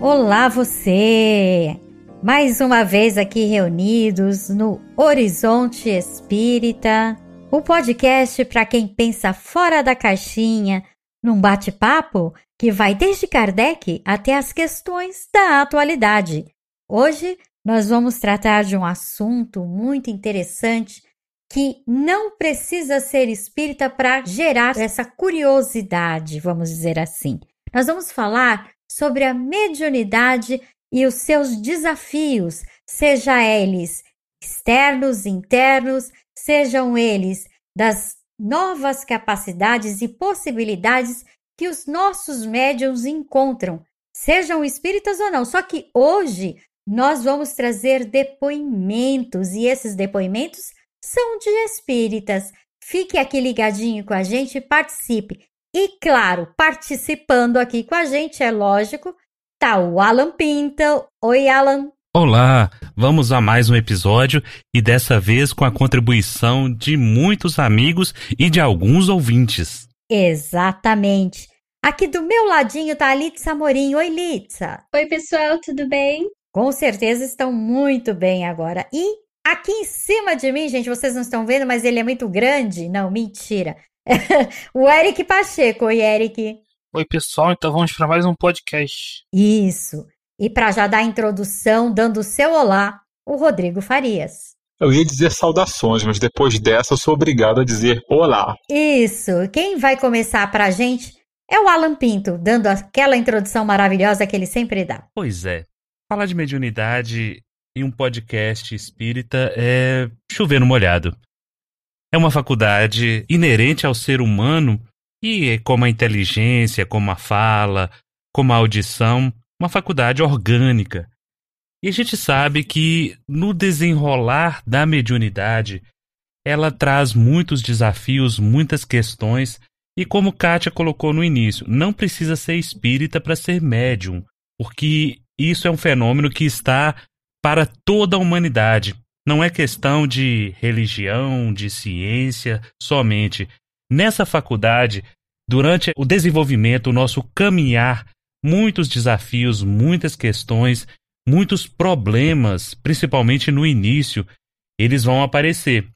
Olá, você! Mais uma vez aqui reunidos no Horizonte Espírita, o podcast para quem pensa fora da caixinha, num bate-papo que vai desde Kardec até as questões da atualidade. Hoje nós vamos tratar de um assunto muito interessante que não precisa ser espírita para gerar essa curiosidade, vamos dizer assim. Nós vamos falar sobre a mediunidade e os seus desafios, seja eles externos, internos, sejam eles das novas capacidades e possibilidades que os nossos médiums encontram, sejam espíritas ou não. Só que hoje nós vamos trazer depoimentos e esses depoimentos são de espíritas. Fique aqui ligadinho com a gente e participe. E claro, participando aqui com a gente, é lógico, tá o Alan Pinto. Oi, Alan. Olá, vamos a mais um episódio e dessa vez com a contribuição de muitos amigos e de alguns ouvintes. Exatamente. Aqui do meu ladinho tá a Litsa Morim. Oi, Litsa. Oi, pessoal, tudo bem? Com certeza estão muito bem agora. E aqui em cima de mim, gente, vocês não estão vendo, mas ele é muito grande. Não, mentira. o Eric Pacheco. Oi, Eric. Oi, pessoal. Então vamos para mais um podcast. Isso. E para já dar a introdução, dando o seu olá, o Rodrigo Farias. Eu ia dizer saudações, mas depois dessa eu sou obrigado a dizer olá. Isso. Quem vai começar para a gente é o Alan Pinto, dando aquela introdução maravilhosa que ele sempre dá. Pois é. Falar de mediunidade em um podcast espírita é chover no molhado. É uma faculdade inerente ao ser humano e, como a inteligência, como a fala, como a audição, uma faculdade orgânica. E a gente sabe que no desenrolar da mediunidade, ela traz muitos desafios, muitas questões, e como Kátia colocou no início, não precisa ser espírita para ser médium, porque isso é um fenômeno que está para toda a humanidade. Não é questão de religião, de ciência somente. Nessa faculdade, durante o desenvolvimento, o nosso caminhar, muitos desafios, muitas questões, muitos problemas, principalmente no início, eles vão aparecer.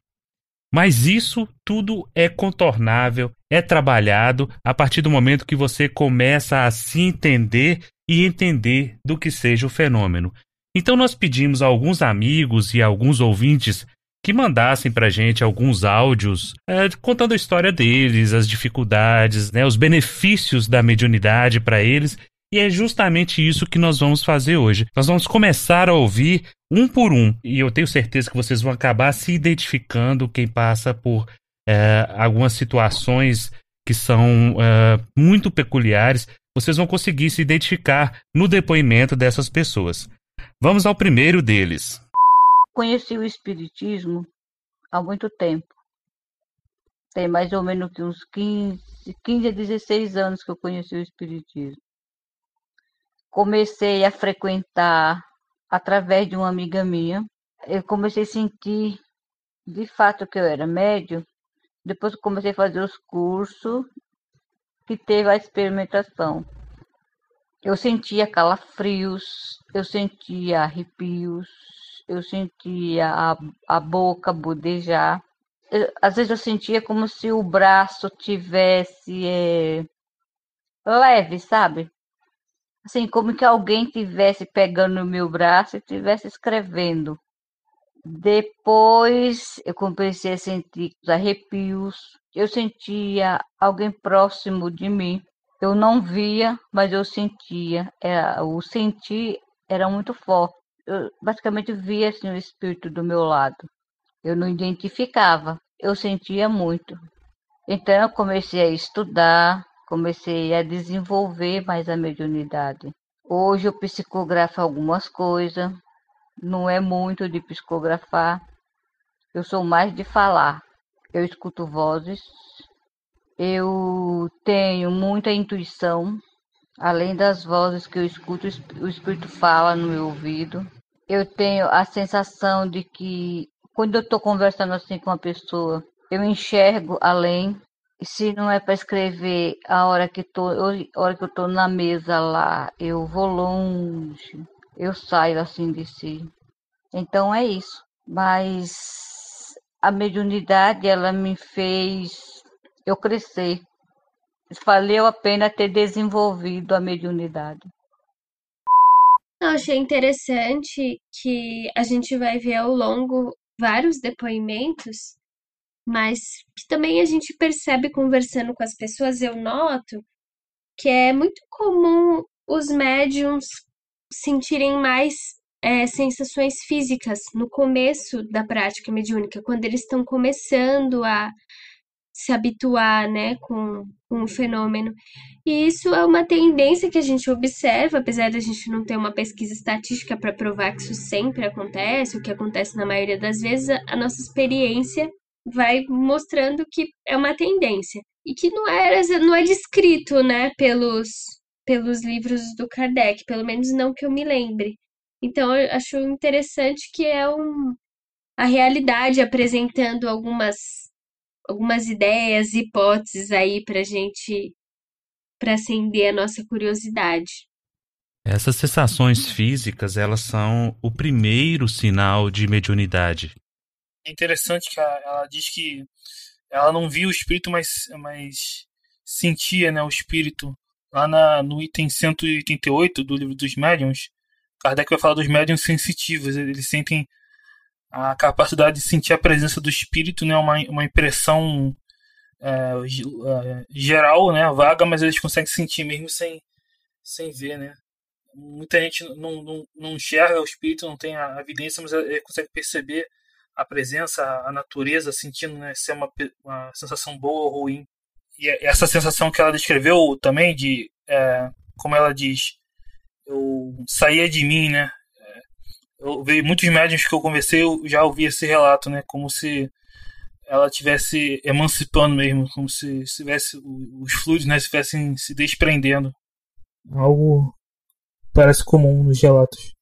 Mas isso tudo é contornável, é trabalhado a partir do momento que você começa a se entender e entender do que seja o fenômeno. Então nós pedimos a alguns amigos e alguns ouvintes que mandassem para gente alguns áudios é, contando a história deles, as dificuldades, né, os benefícios da mediunidade para eles. E é justamente isso que nós vamos fazer hoje. Nós vamos começar a ouvir um por um. E eu tenho certeza que vocês vão acabar se identificando quem passa por é, algumas situações que são é, muito peculiares. Vocês vão conseguir se identificar no depoimento dessas pessoas. Vamos ao primeiro deles. Conheci o Espiritismo há muito tempo. Tem mais ou menos uns 15, 15 a 16 anos que eu conheci o Espiritismo. Comecei a frequentar através de uma amiga minha. Eu comecei a sentir de fato que eu era médio. Depois comecei a fazer os cursos que teve a experimentação. Eu sentia calafrios, eu sentia arrepios, eu sentia a, a boca budejar. Eu, às vezes eu sentia como se o braço tivesse é, leve, sabe? Assim, como que alguém tivesse pegando no meu braço e tivesse escrevendo. Depois eu comecei a sentir os arrepios, eu sentia alguém próximo de mim eu não via, mas eu sentia. Era, o sentir era muito forte. Eu basicamente via assim, o espírito do meu lado. Eu não identificava, eu sentia muito. Então eu comecei a estudar, comecei a desenvolver mais a mediunidade. Hoje eu psicografo algumas coisas, não é muito de psicografar, eu sou mais de falar. Eu escuto vozes, eu tenho muita intuição, além das vozes que eu escuto, o Espírito fala no meu ouvido. Eu tenho a sensação de que, quando eu estou conversando assim com uma pessoa, eu enxergo além. se não é para escrever a hora que tô, eu, a hora que eu na mesa lá, eu vou longe, eu saio assim de si. Então é isso. Mas a mediunidade ela me fez eu crescer. Valeu a pena ter desenvolvido a mediunidade. Eu achei interessante que a gente vai ver ao longo vários depoimentos, mas que também a gente percebe conversando com as pessoas, eu noto que é muito comum os médiums sentirem mais é, sensações físicas no começo da prática mediúnica, quando eles estão começando a se habituar, né, com, com o fenômeno. E isso é uma tendência que a gente observa, apesar da gente não ter uma pesquisa estatística para provar que isso sempre acontece, o que acontece na maioria das vezes, a, a nossa experiência vai mostrando que é uma tendência e que não é não é descrito, né, pelos pelos livros do Kardec, pelo menos não que eu me lembre. Então eu acho interessante que é um a realidade apresentando algumas algumas ideias, hipóteses aí para gente para acender a nossa curiosidade. Essas sensações físicas, elas são o primeiro sinal de mediunidade. É interessante que ela, ela diz que ela não via o espírito, mas, mas sentia né, o espírito. Lá na, no item 188 do livro dos médiuns, Kardec vai falar dos médiuns sensitivos. Eles sentem a capacidade de sentir a presença do espírito, né, uma, uma impressão é, é, geral, né, vaga, mas eles conseguem sentir mesmo sem, sem ver, né. Muita gente não, não, não enxerga o espírito, não tem a evidência, mas ele consegue perceber a presença, a natureza, sentindo né, se é uma, uma sensação boa ou ruim. E essa sensação que ela descreveu também, de é, como ela diz, eu saía de mim, né? Eu vi muitos médiums que eu conversei, eu já ouvi esse relato, né? Como se ela tivesse emancipando mesmo, como se, se tivesse os fluidos, né, estivessem se desprendendo. Algo parece comum nos relatos.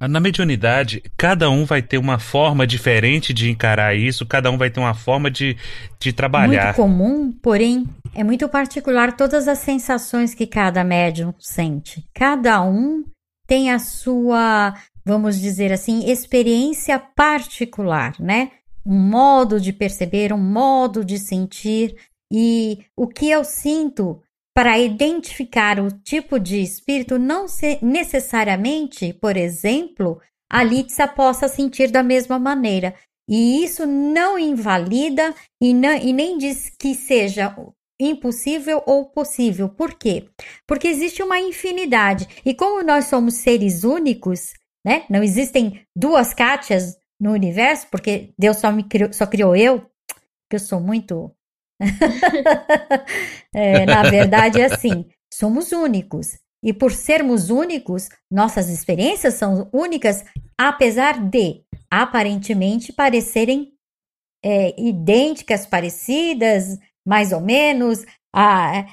Na mediunidade, cada um vai ter uma forma diferente de encarar isso, cada um vai ter uma forma de, de trabalhar. Muito comum, porém, é muito particular todas as sensações que cada médium sente. Cada um tem a sua, vamos dizer assim, experiência particular, né? Um modo de perceber, um modo de sentir. E o que eu sinto para identificar o tipo de espírito, não necessariamente, por exemplo, a Litsa possa sentir da mesma maneira. E isso não invalida e, não, e nem diz que seja impossível ou possível. Por quê? Porque existe uma infinidade. E como nós somos seres únicos, né? Não existem duas Kátias no universo, porque Deus só me criou, só criou eu, que eu sou muito. é, na verdade, é assim: somos únicos. E por sermos únicos, nossas experiências são únicas, apesar de aparentemente parecerem é, idênticas, parecidas, mais ou menos. Ah,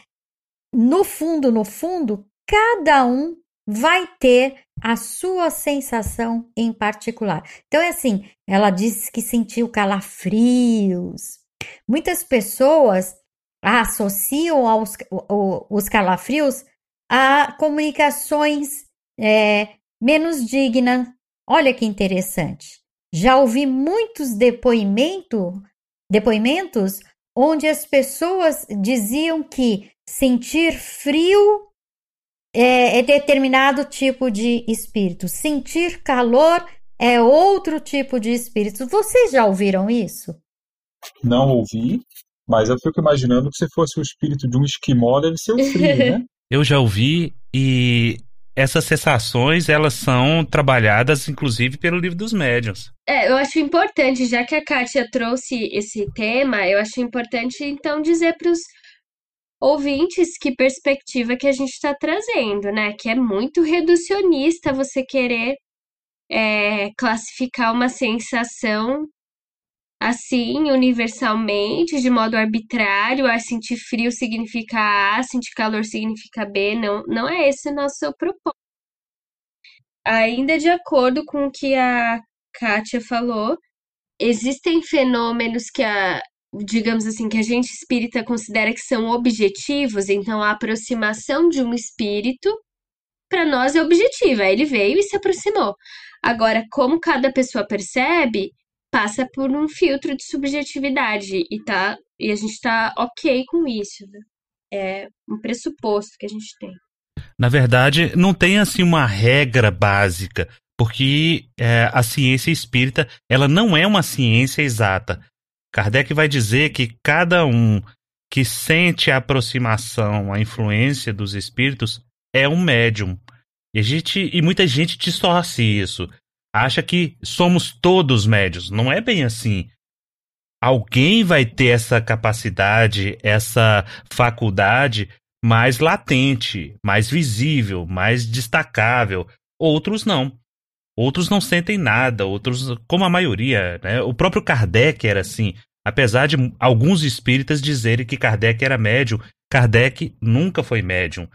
no fundo, no fundo, cada um vai ter a sua sensação em particular. Então é assim, ela disse que sentiu calafrios. Muitas pessoas associam aos, os calafrios a comunicações é, menos dignas. Olha que interessante. Já ouvi muitos depoimento, depoimentos onde as pessoas diziam que sentir frio é, é determinado tipo de espírito, sentir calor é outro tipo de espírito. Vocês já ouviram isso? Não ouvi, mas eu fico imaginando que se fosse o espírito de um esquimó, deve ser o frio, né? eu já ouvi e essas sensações elas são trabalhadas inclusive pelo livro dos médiuns. É, eu acho importante, já que a Kátia trouxe esse tema, eu acho importante então dizer para os ouvintes que perspectiva que a gente está trazendo, né? Que é muito reducionista você querer é, classificar uma sensação assim, universalmente, de modo arbitrário, a sentir frio significa A, sentir calor significa B, não, não é esse nosso propósito. Ainda de acordo com o que a Kátia falou, existem fenômenos que a digamos assim, que a gente espírita considera que são objetivos, então a aproximação de um espírito para nós é objetiva. Ele veio e se aproximou. Agora, como cada pessoa percebe, passa por um filtro de subjetividade e tá e a gente tá ok com isso. Né? É um pressuposto que a gente tem. Na verdade, não tem assim uma regra básica, porque é, a ciência espírita ela não é uma ciência exata. Kardec vai dizer que cada um que sente a aproximação, a influência dos espíritos é um médium. E, gente, e muita gente distorce isso. Acha que somos todos médios. Não é bem assim. Alguém vai ter essa capacidade, essa faculdade mais latente, mais visível, mais destacável. Outros não. Outros não sentem nada, outros, como a maioria, né? O próprio Kardec era assim. Apesar de alguns espíritas dizerem que Kardec era médium, Kardec nunca foi médium.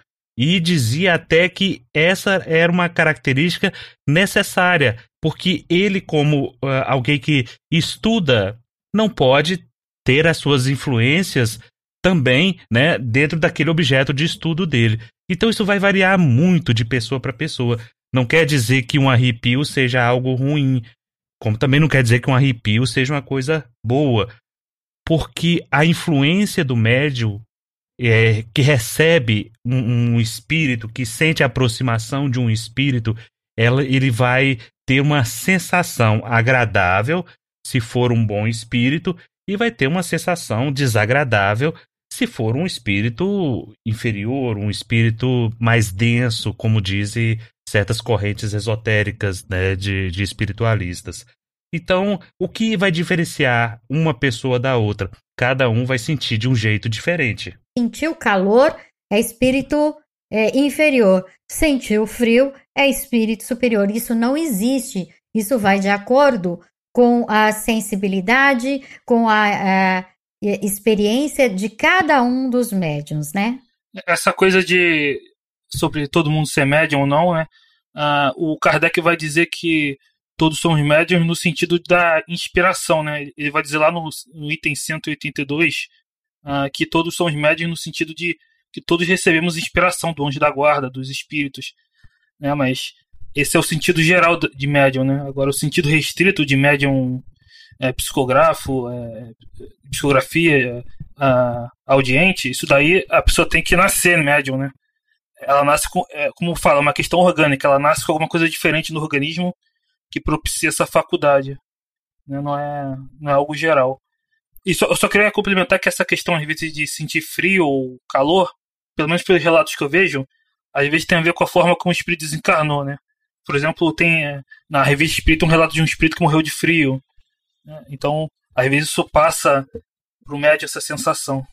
E dizia até que essa era uma característica necessária, porque ele, como uh, alguém que estuda, não pode ter as suas influências também né, dentro daquele objeto de estudo dele. Então isso vai variar muito de pessoa para pessoa. Não quer dizer que um arrepio seja algo ruim, como também não quer dizer que um arrepio seja uma coisa boa, porque a influência do médium é, que recebe um, um, espírito, que sente a aproximação de um espírito, ela, ele vai ter uma sensação agradável se for um bom espírito e vai ter uma sensação desagradável se for um espírito inferior, um espírito mais denso, como dizem certas correntes esotéricas né, de, de espiritualistas. Então, o que vai diferenciar uma pessoa da outra? Cada um vai sentir de um jeito diferente. Sentir o calor é espírito é, inferior, sentir o frio é espírito superior. Isso não existe. Isso vai de acordo com a sensibilidade, com a, a experiência de cada um dos médiums, né? Essa coisa de sobre todo mundo ser médium ou não, né? Uh, o Kardec vai dizer que todos somos médiums no sentido da inspiração, né? Ele vai dizer lá no, no item 182 uh, ah, que todos somos médiums no sentido de que todos recebemos inspiração do anjo da guarda, dos espíritos, né? Mas esse é o sentido geral de médium, né? Agora o sentido restrito de médium é, psicógrafo, é, psicografia, é, audiente, isso daí a pessoa tem que nascer médium, né? ela nasce com, é, como fala, uma questão orgânica, ela nasce com alguma coisa diferente no organismo que propicia essa faculdade. Né? Não, é, não é algo geral. E só, eu só queria complementar que essa questão, às vezes, de sentir frio ou calor, pelo menos pelos relatos que eu vejo, às vezes tem a ver com a forma como o espírito desencarnou, né? Por exemplo, tem é, na revista Espírito um relato de um espírito que morreu de frio. Né? Então, às vezes isso passa para o médio essa sensação.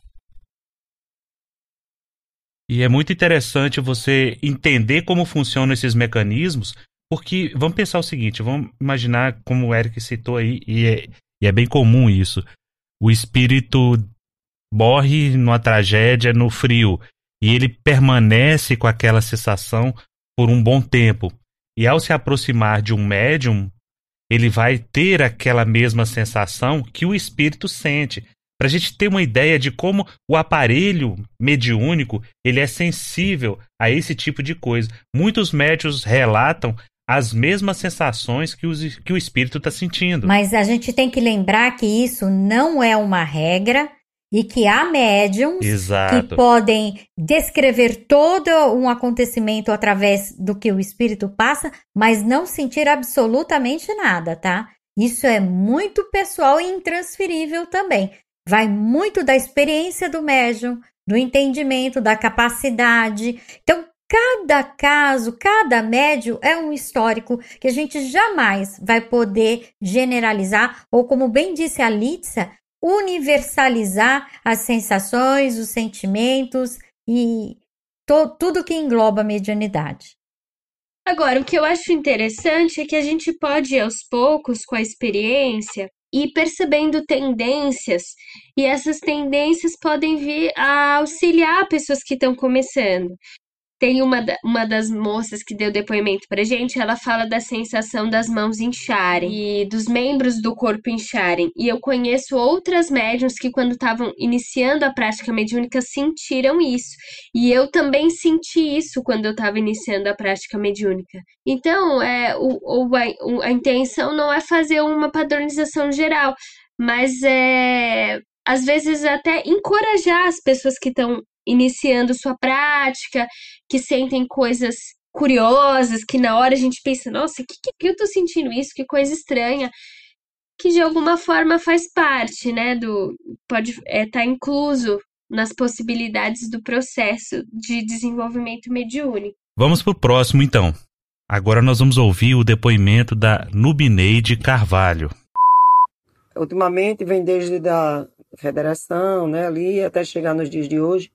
E é muito interessante você entender como funcionam esses mecanismos, porque vamos pensar o seguinte: vamos imaginar, como o Eric citou aí, e é, e é bem comum isso. O espírito morre numa tragédia no frio e ele permanece com aquela sensação por um bom tempo. E ao se aproximar de um médium, ele vai ter aquela mesma sensação que o espírito sente para a gente ter uma ideia de como o aparelho mediúnico ele é sensível a esse tipo de coisa. Muitos médios relatam as mesmas sensações que, os, que o espírito está sentindo. Mas a gente tem que lembrar que isso não é uma regra e que há médiums Exato. que podem descrever todo um acontecimento através do que o espírito passa, mas não sentir absolutamente nada, tá? Isso é muito pessoal e intransferível também. Vai muito da experiência do médium, do entendimento, da capacidade. Então, cada caso, cada médium é um histórico que a gente jamais vai poder generalizar, ou como bem disse a Litsa, universalizar as sensações, os sentimentos e tudo que engloba a mediunidade. Agora, o que eu acho interessante é que a gente pode, aos poucos, com a experiência, e percebendo tendências, e essas tendências podem vir a auxiliar pessoas que estão começando. Tem uma, uma das moças que deu depoimento pra gente, ela fala da sensação das mãos incharem e dos membros do corpo incharem. E eu conheço outras médiums que, quando estavam iniciando a prática mediúnica, sentiram isso. E eu também senti isso quando eu estava iniciando a prática mediúnica. Então, é, o, o, a, a intenção não é fazer uma padronização geral, mas é às vezes até encorajar as pessoas que estão iniciando sua prática, que sentem coisas curiosas, que na hora a gente pensa, nossa, que, que, que eu tô sentindo isso? Que coisa estranha. Que de alguma forma faz parte, né? Do, pode estar é, tá incluso nas possibilidades do processo de desenvolvimento mediúnico. Vamos pro próximo então. Agora nós vamos ouvir o depoimento da Nubineide Carvalho. Ultimamente vem desde da federação, né, ali até chegar nos dias de hoje,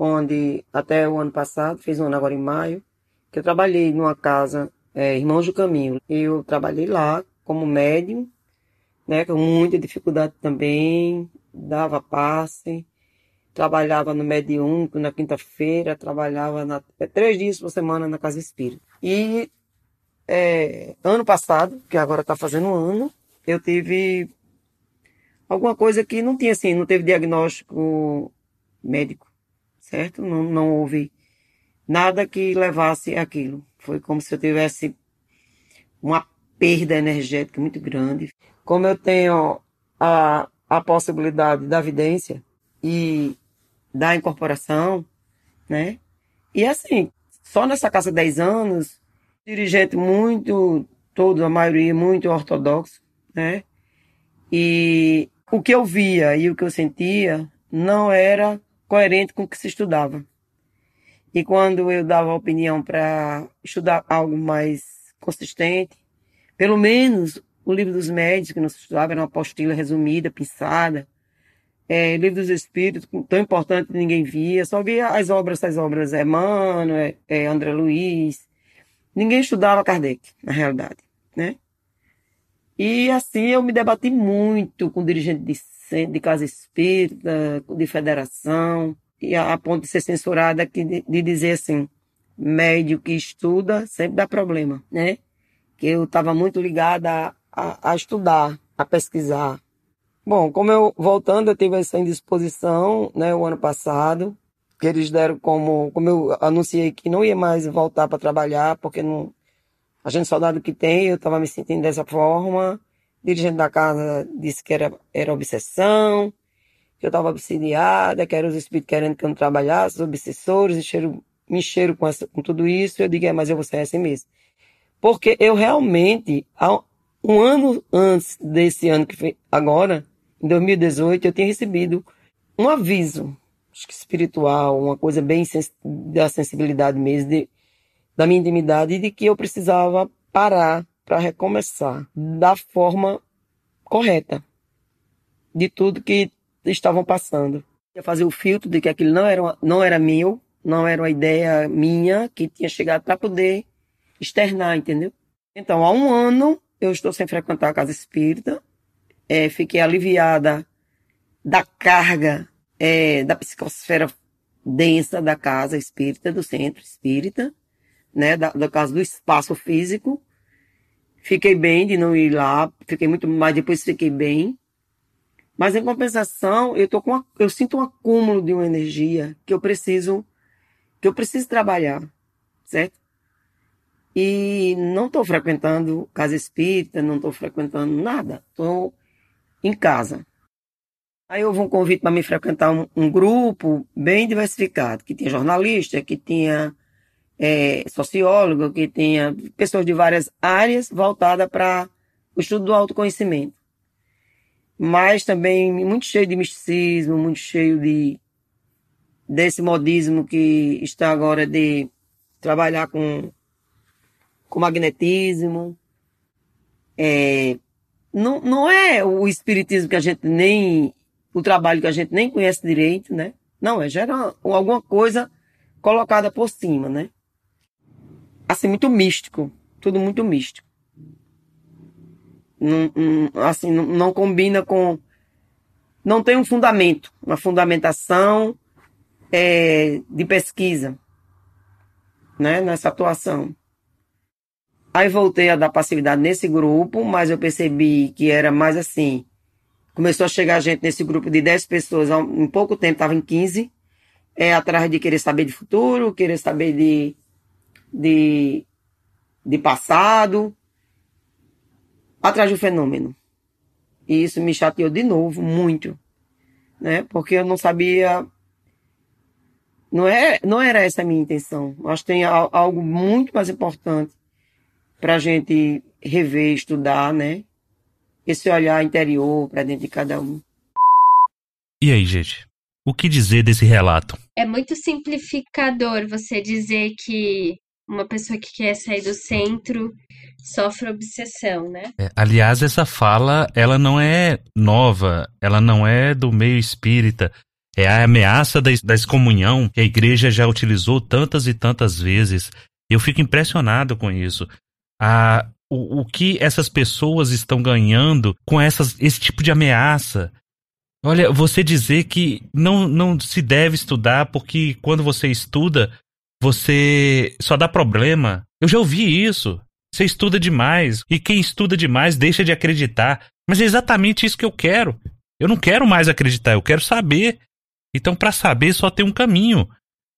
onde até o ano passado, fiz um ano agora em maio, que eu trabalhei numa casa, é, Irmãos do Caminho. Eu trabalhei lá como médium, né, com muita dificuldade também, dava passe, trabalhava no mediúnico na quinta-feira, trabalhava na, é, três dias por semana na casa espírita. E é, ano passado, que agora está fazendo um ano, eu tive alguma coisa que não tinha assim, não teve diagnóstico médico certo? Não, não houve nada que levasse aquilo. Foi como se eu tivesse uma perda energética muito grande. Como eu tenho a, a possibilidade da vidência e da incorporação, né? E assim, só nessa casa 10 anos, dirigente muito, todo, a maioria muito ortodoxo, né? E o que eu via e o que eu sentia não era coerente com o que se estudava. E quando eu dava opinião para estudar algo mais consistente, pelo menos o livro dos médicos que não se estudava era uma apostila resumida, pensada, é, livro dos espíritos, tão importante que ninguém via, só via as obras, as obras Emmanuel, é, é, André Luiz. Ninguém estudava Kardec, na realidade, né? E assim eu me debati muito com dirigente de centro de casa espírita, de federação, e a, a ponto de ser censurada de, de dizer assim, médio que estuda sempre dá problema, né? Que eu estava muito ligada a, a, estudar, a pesquisar. Bom, como eu, voltando, eu tive essa indisposição, né, o ano passado, que eles deram como, como eu anunciei que não ia mais voltar para trabalhar, porque não, a gente soldado que tem, eu estava me sentindo dessa forma, dirigente da casa disse que era, era obsessão, que eu estava obsidiada, que eram os espíritos querendo que eu não trabalhasse, os obsessores, encheram, me encheram com, essa, com tudo isso. Eu digo, é, mas eu vou ser assim mesmo. Porque eu realmente, um ano antes desse ano que foi agora, em 2018, eu tinha recebido um aviso, acho que espiritual, uma coisa bem sens da sensibilidade mesmo, de, da minha intimidade, de que eu precisava parar para recomeçar da forma correta de tudo que estavam passando. Ia fazer o filtro de que aquilo não era, não era meu, não era uma ideia minha que tinha chegado para poder externar, entendeu? Então, há um ano eu estou sem frequentar a casa espírita, é, fiquei aliviada da carga é, da psicosfera densa da casa espírita, do centro espírita, né, da, do caso do espaço físico, Fiquei bem de não ir lá, fiquei muito mais, depois fiquei bem. Mas em compensação, eu tô com uma, eu sinto um acúmulo de uma energia que eu preciso que eu preciso trabalhar, certo? E não estou frequentando casa espírita, não estou frequentando nada, estou em casa. Aí houve um convite para me frequentar um, um, grupo bem diversificado, que tinha jornalista, que tinha é, sociólogo, que tenha pessoas de várias áreas voltada para o estudo do autoconhecimento. Mas também muito cheio de misticismo, muito cheio de desse modismo que está agora de trabalhar com, com magnetismo. É, não, não é o espiritismo que a gente nem, o trabalho que a gente nem conhece direito, né? Não, é gera alguma coisa colocada por cima, né? Assim, muito místico. Tudo muito místico. Não, não, assim, não, não combina com. Não tem um fundamento, uma fundamentação é, de pesquisa. né, nessa atuação. Aí voltei a dar passividade nesse grupo, mas eu percebi que era mais assim. Começou a chegar gente nesse grupo de 10 pessoas, em pouco tempo estava em 15, é, atrás de querer saber de futuro, querer saber de, de, de passado, atrás do fenômeno. E isso me chateou de novo, muito, né? Porque eu não sabia não, é, não era essa a minha intenção. Acho que tem algo muito mais importante para a gente rever, estudar, né? Esse olhar interior para dentro de cada um. E aí, gente? O que dizer desse relato? É muito simplificador você dizer que uma pessoa que quer sair do centro sofre obsessão, né? É, aliás, essa fala, ela não é nova, ela não é do meio espírita. É a ameaça da, da excomunhão que a igreja já utilizou tantas e tantas vezes. Eu fico impressionado com isso a, o, o que essas pessoas estão ganhando com essas, esse tipo de ameaça. Olha, você dizer que não, não se deve estudar porque quando você estuda, você só dá problema. Eu já ouvi isso. Você estuda demais e quem estuda demais deixa de acreditar. Mas é exatamente isso que eu quero. Eu não quero mais acreditar, eu quero saber. Então, para saber, só tem um caminho.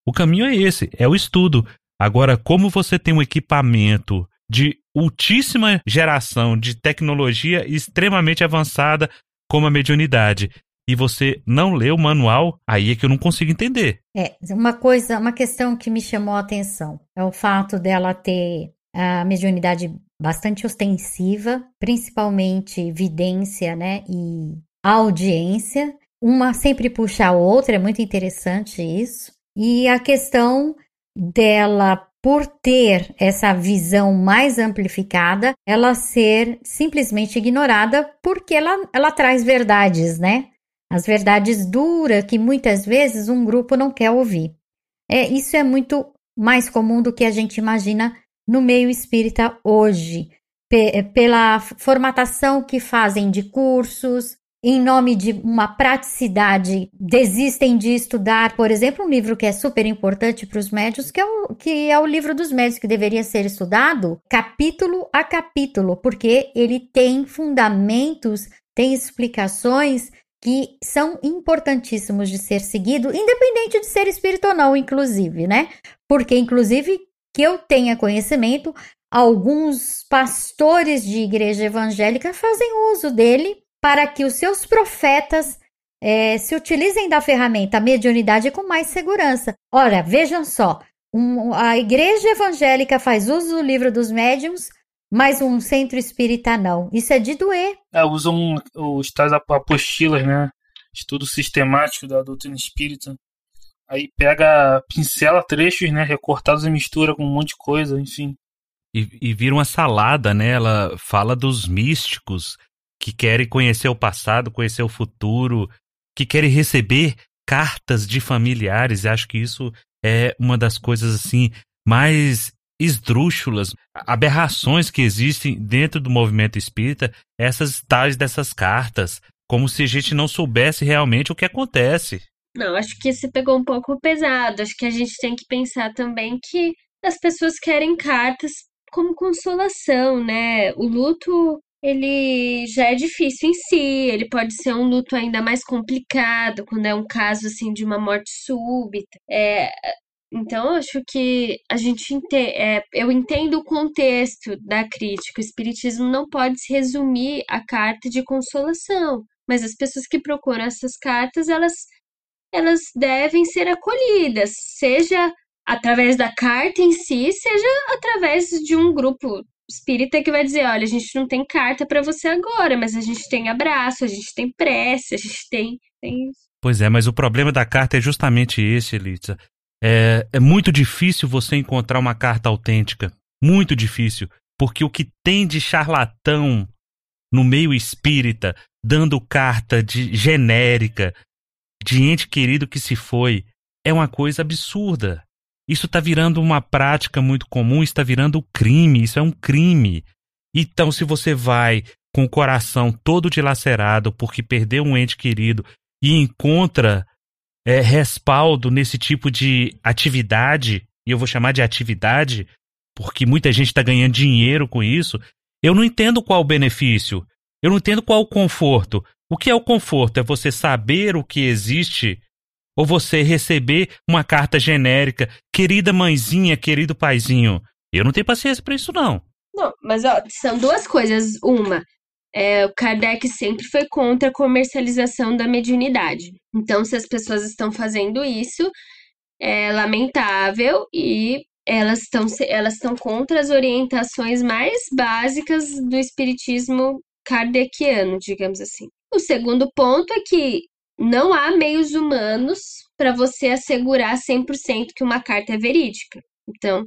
O caminho é esse, é o estudo. Agora, como você tem um equipamento de ultíssima geração de tecnologia extremamente avançada como a mediunidade e você não lê o manual, aí é que eu não consigo entender. É, uma coisa, uma questão que me chamou a atenção é o fato dela ter a mediunidade bastante ostensiva, principalmente vidência, né, e audiência. Uma sempre puxa a outra, é muito interessante isso. E a questão dela por ter essa visão mais amplificada, ela ser simplesmente ignorada porque ela, ela traz verdades, né? As verdades duras que muitas vezes um grupo não quer ouvir. É, isso é muito mais comum do que a gente imagina no meio espírita hoje, pela formatação que fazem de cursos, em nome de uma praticidade, desistem de estudar, por exemplo, um livro que é super importante para os médios, que é, o, que é o livro dos médios, que deveria ser estudado capítulo a capítulo, porque ele tem fundamentos, tem explicações que são importantíssimos de ser seguido, independente de ser espírito ou não, inclusive, né? Porque, inclusive, que eu tenha conhecimento, alguns pastores de igreja evangélica fazem uso dele para que os seus profetas é, se utilizem da ferramenta mediunidade com mais segurança. Ora, vejam só, um, a igreja evangélica faz uso do livro dos médiums, mas um centro espírita não. Isso é de doer. É, usam os tais apostilas, né? Estudo sistemático da doutrina espírita. Aí pega, pincela trechos, né? Recortados e mistura com um monte de coisa, enfim. E, e vira uma salada, né? Ela fala dos místicos, que querem conhecer o passado, conhecer o futuro, que querem receber cartas de familiares. E acho que isso é uma das coisas assim mais esdrúxulas, aberrações que existem dentro do movimento espírita, essas tais dessas cartas, como se a gente não soubesse realmente o que acontece. Não, acho que você pegou um pouco pesado. Acho que a gente tem que pensar também que as pessoas querem cartas como consolação, né? O luto ele já é difícil em si, ele pode ser um luto ainda mais complicado quando é um caso assim de uma morte súbita. É, então, acho que a gente ente é, eu entendo o contexto da crítica. O espiritismo não pode se resumir à carta de consolação, mas as pessoas que procuram essas cartas, elas elas devem ser acolhidas, seja através da carta em si, seja através de um grupo espírita que vai dizer, olha, a gente não tem carta para você agora, mas a gente tem abraço, a gente tem prece, a gente tem, tem. Pois é, mas o problema da carta é justamente esse, Elisa. É, é muito difícil você encontrar uma carta autêntica. Muito difícil. Porque o que tem de charlatão no meio espírita, dando carta de genérica, de ente querido que se foi, é uma coisa absurda. Isso está virando uma prática muito comum, está virando crime, isso é um crime. Então, se você vai com o coração todo dilacerado porque perdeu um ente querido e encontra é, respaldo nesse tipo de atividade, e eu vou chamar de atividade, porque muita gente está ganhando dinheiro com isso, eu não entendo qual o benefício. Eu não entendo qual o conforto. O que é o conforto? É você saber o que existe ou você receber uma carta genérica, querida mãezinha, querido paizinho. Eu não tenho paciência para isso, não. Não, mas ó, são duas coisas. Uma, é, o Kardec sempre foi contra a comercialização da mediunidade. Então, se as pessoas estão fazendo isso, é lamentável e elas estão elas estão contra as orientações mais básicas do espiritismo kardeciano, digamos assim. O segundo ponto é que não há meios humanos para você assegurar 100% que uma carta é verídica. Então,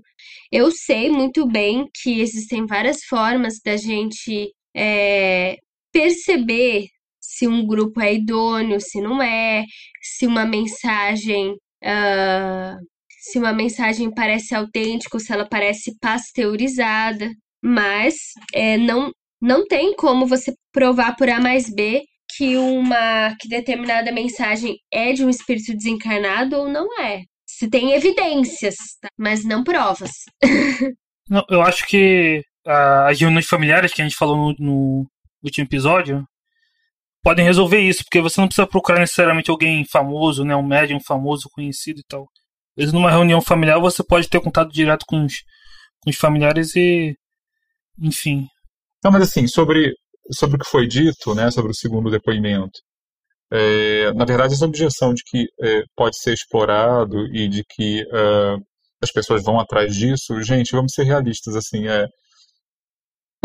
eu sei muito bem que existem várias formas da gente é, perceber se um grupo é idôneo, se não é, se uma mensagem. Uh, se uma mensagem parece autêntica se ela parece pasteurizada, mas é, não, não tem como você provar por A mais B que uma que determinada mensagem é de um espírito desencarnado ou não é. Se tem evidências, mas não provas. não, eu acho que as reuniões familiares que a gente falou no, no último episódio podem resolver isso, porque você não precisa procurar necessariamente alguém famoso, né, um médium famoso, conhecido e tal. Vezes numa reunião familiar você pode ter contato direto com os, com os familiares e enfim. Não, mas assim, sobre sobre o que foi dito, né, sobre o segundo depoimento, é, na verdade, essa objeção de que é, pode ser explorado e de que uh, as pessoas vão atrás disso, gente, vamos ser realistas, assim, é,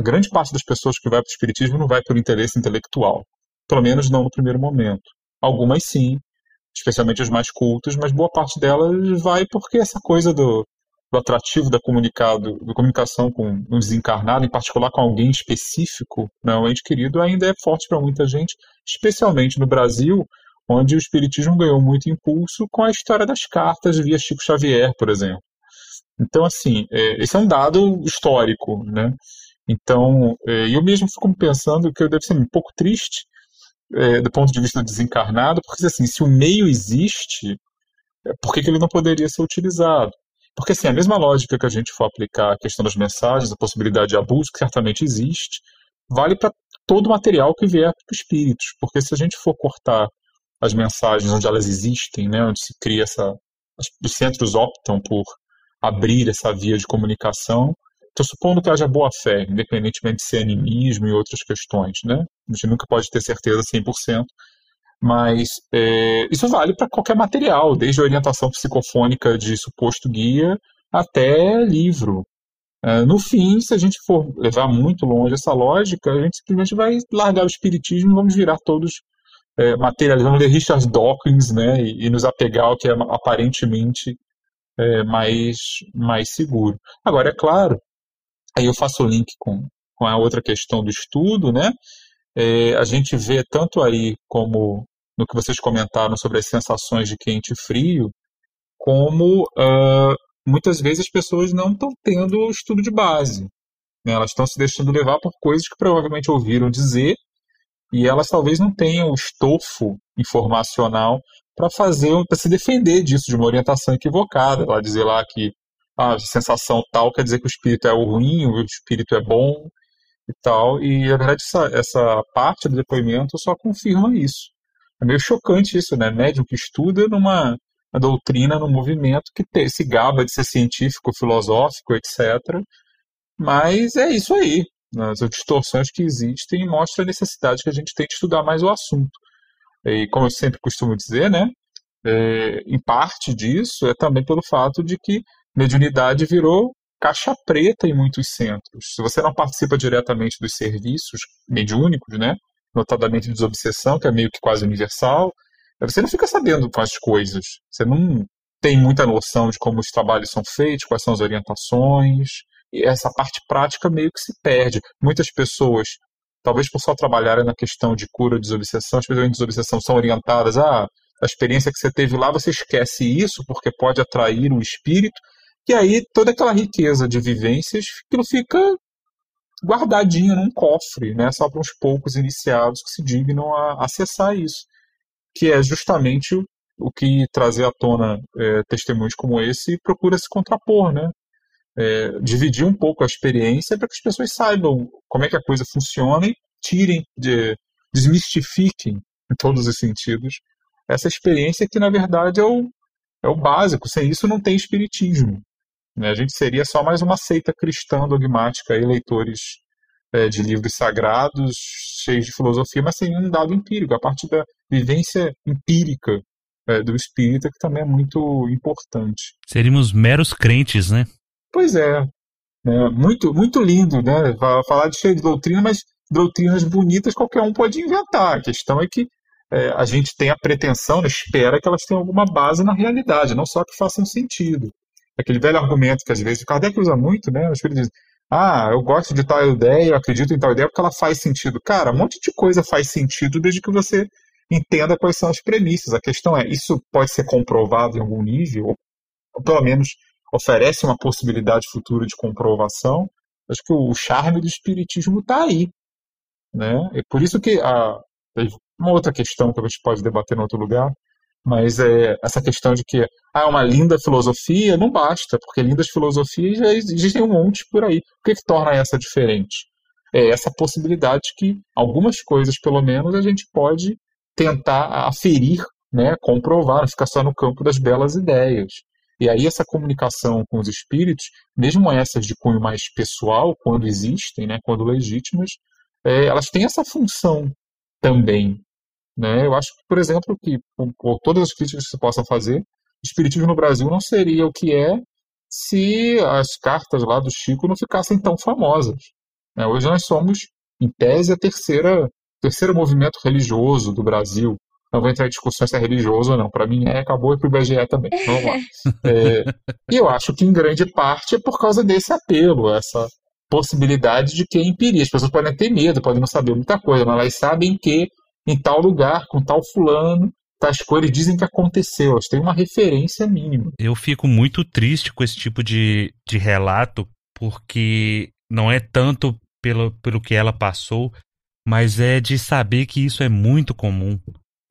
a grande parte das pessoas que vai para o espiritismo não vai por interesse intelectual, pelo menos não no primeiro momento. Algumas sim, especialmente as mais cultas, mas boa parte delas vai porque essa coisa do, do atrativo da, comunicado, da comunicação com um desencarnado, em particular com alguém específico, né, um ente querido, ainda é forte para muita gente, especialmente no Brasil, onde o Espiritismo ganhou muito impulso com a história das cartas via Chico Xavier, por exemplo. Então, assim, é, esse é um dado histórico, né? Então, é, eu mesmo fico pensando que eu deve ser um pouco triste é, do ponto de vista desencarnado, porque, assim, se o meio existe, é, por que, que ele não poderia ser utilizado? Porque, assim, a mesma lógica que a gente for aplicar a questão das mensagens, a possibilidade de abuso, que certamente existe, vale para todo o material que vier para os espíritos. Porque se a gente for cortar as mensagens onde elas existem, né, onde se cria essa. Os centros optam por abrir essa via de comunicação. Estou supondo que haja boa fé, independentemente de ser animismo e outras questões, né? A gente nunca pode ter certeza 100%, mas é, isso vale para qualquer material, desde a orientação psicofônica de suposto guia até livro. É, no fim, se a gente for levar muito longe essa lógica, a gente simplesmente vai largar o espiritismo e vamos virar todos é, vamos ler Richard Dawkins né, e, e, nos apegar ao que é aparentemente é, mais, mais seguro. Agora, é claro, aí eu faço o link com, com a outra questão do estudo, né? É, a gente vê tanto aí como no que vocês comentaram sobre as sensações de quente e frio, como uh, muitas vezes as pessoas não estão tendo estudo de base. Né? Elas estão se deixando levar por coisas que provavelmente ouviram dizer e elas talvez não tenham o estofo informacional para fazer, para se defender disso, de uma orientação equivocada. Ela dizer lá que a sensação tal quer dizer que o espírito é ruim, o espírito é bom e tal. E na verdade essa, essa parte do depoimento só confirma isso. É meio chocante isso, né? Médium que estuda numa doutrina, num movimento que te, se gaba de ser científico, filosófico, etc. Mas é isso aí. As distorções que existem mostram a necessidade que a gente tem de estudar mais o assunto. E como eu sempre costumo dizer, né? É, em parte disso é também pelo fato de que mediunidade virou caixa preta em muitos centros. Se você não participa diretamente dos serviços mediúnicos, né? notadamente de desobsessão, que é meio que quase universal, você não fica sabendo com as coisas. Você não tem muita noção de como os trabalhos são feitos, quais são as orientações. E essa parte prática meio que se perde. Muitas pessoas, talvez por só trabalharem na questão de cura ou desobsessão, especialmente desobsessão, são orientadas a. Ah, a experiência que você teve lá, você esquece isso porque pode atrair um espírito, e aí toda aquela riqueza de vivências, aquilo fica guardadinho num cofre, né, só para uns poucos iniciados que se dignam a acessar isso, que é justamente o, que trazer à tona é, testemunhos como esse procura se contrapor, né? É, dividir um pouco a experiência para que as pessoas saibam como é que a coisa funciona e tirem, de, desmistifiquem em todos os sentidos essa experiência que na verdade é o, é o básico. Sem isso não tem espiritismo. Né? A gente seria só mais uma seita cristã dogmática e leitores é, de livros sagrados cheios de filosofia, mas sem um dado empírico, a partir da vivência empírica é, do espírita, que também é muito importante. Seríamos meros crentes, né? Pois é. é muito, muito lindo, né? Falar de cheio de doutrina, mas doutrinas bonitas qualquer um pode inventar. A questão é que é, a gente tem a pretensão, espera que elas tenham alguma base na realidade, não só que façam sentido. Aquele velho argumento que às vezes o Kardec usa muito, né? Os espíritos dizem, ah, eu gosto de tal ideia, eu acredito em tal ideia porque ela faz sentido. Cara, um monte de coisa faz sentido desde que você entenda quais são as premissas. A questão é, isso pode ser comprovado em algum nível, ou pelo menos oferece uma possibilidade futura de comprovação. Acho que o charme do espiritismo está aí. Né? É por isso que a, uma outra questão que a gente pode debater em outro lugar, mas é essa questão de que ah, uma linda filosofia não basta, porque lindas filosofias já existem um monte por aí. O que, que torna essa diferente? É essa possibilidade que algumas coisas, pelo menos, a gente pode tentar aferir, né, comprovar, não ficar só no campo das belas ideias. E aí essa comunicação com os espíritos, mesmo essas de cunho mais pessoal, quando existem, né, quando legítimas, é, elas têm essa função também. Né? Eu acho que, por exemplo, que com, com todas as críticas que se possam fazer, o espiritismo no Brasil não seria o que é se as cartas lá do Chico não ficassem tão famosas. Né? Hoje nós somos, em tese, a terceira terceiro movimento religioso do Brasil. Não vou entrar em discussão se é religioso ou não. Para mim é, acabou e para o IBGE também. Vamos lá. É, e eu acho que em grande parte é por causa desse apelo, essa possibilidade de que é empiria. As pessoas podem ter medo, podem não saber muita coisa, mas elas sabem que em tal lugar, com tal fulano, tais coisas dizem que aconteceu. Elas têm uma referência mínima. Eu fico muito triste com esse tipo de, de relato, porque não é tanto pelo, pelo que ela passou, mas é de saber que isso é muito comum.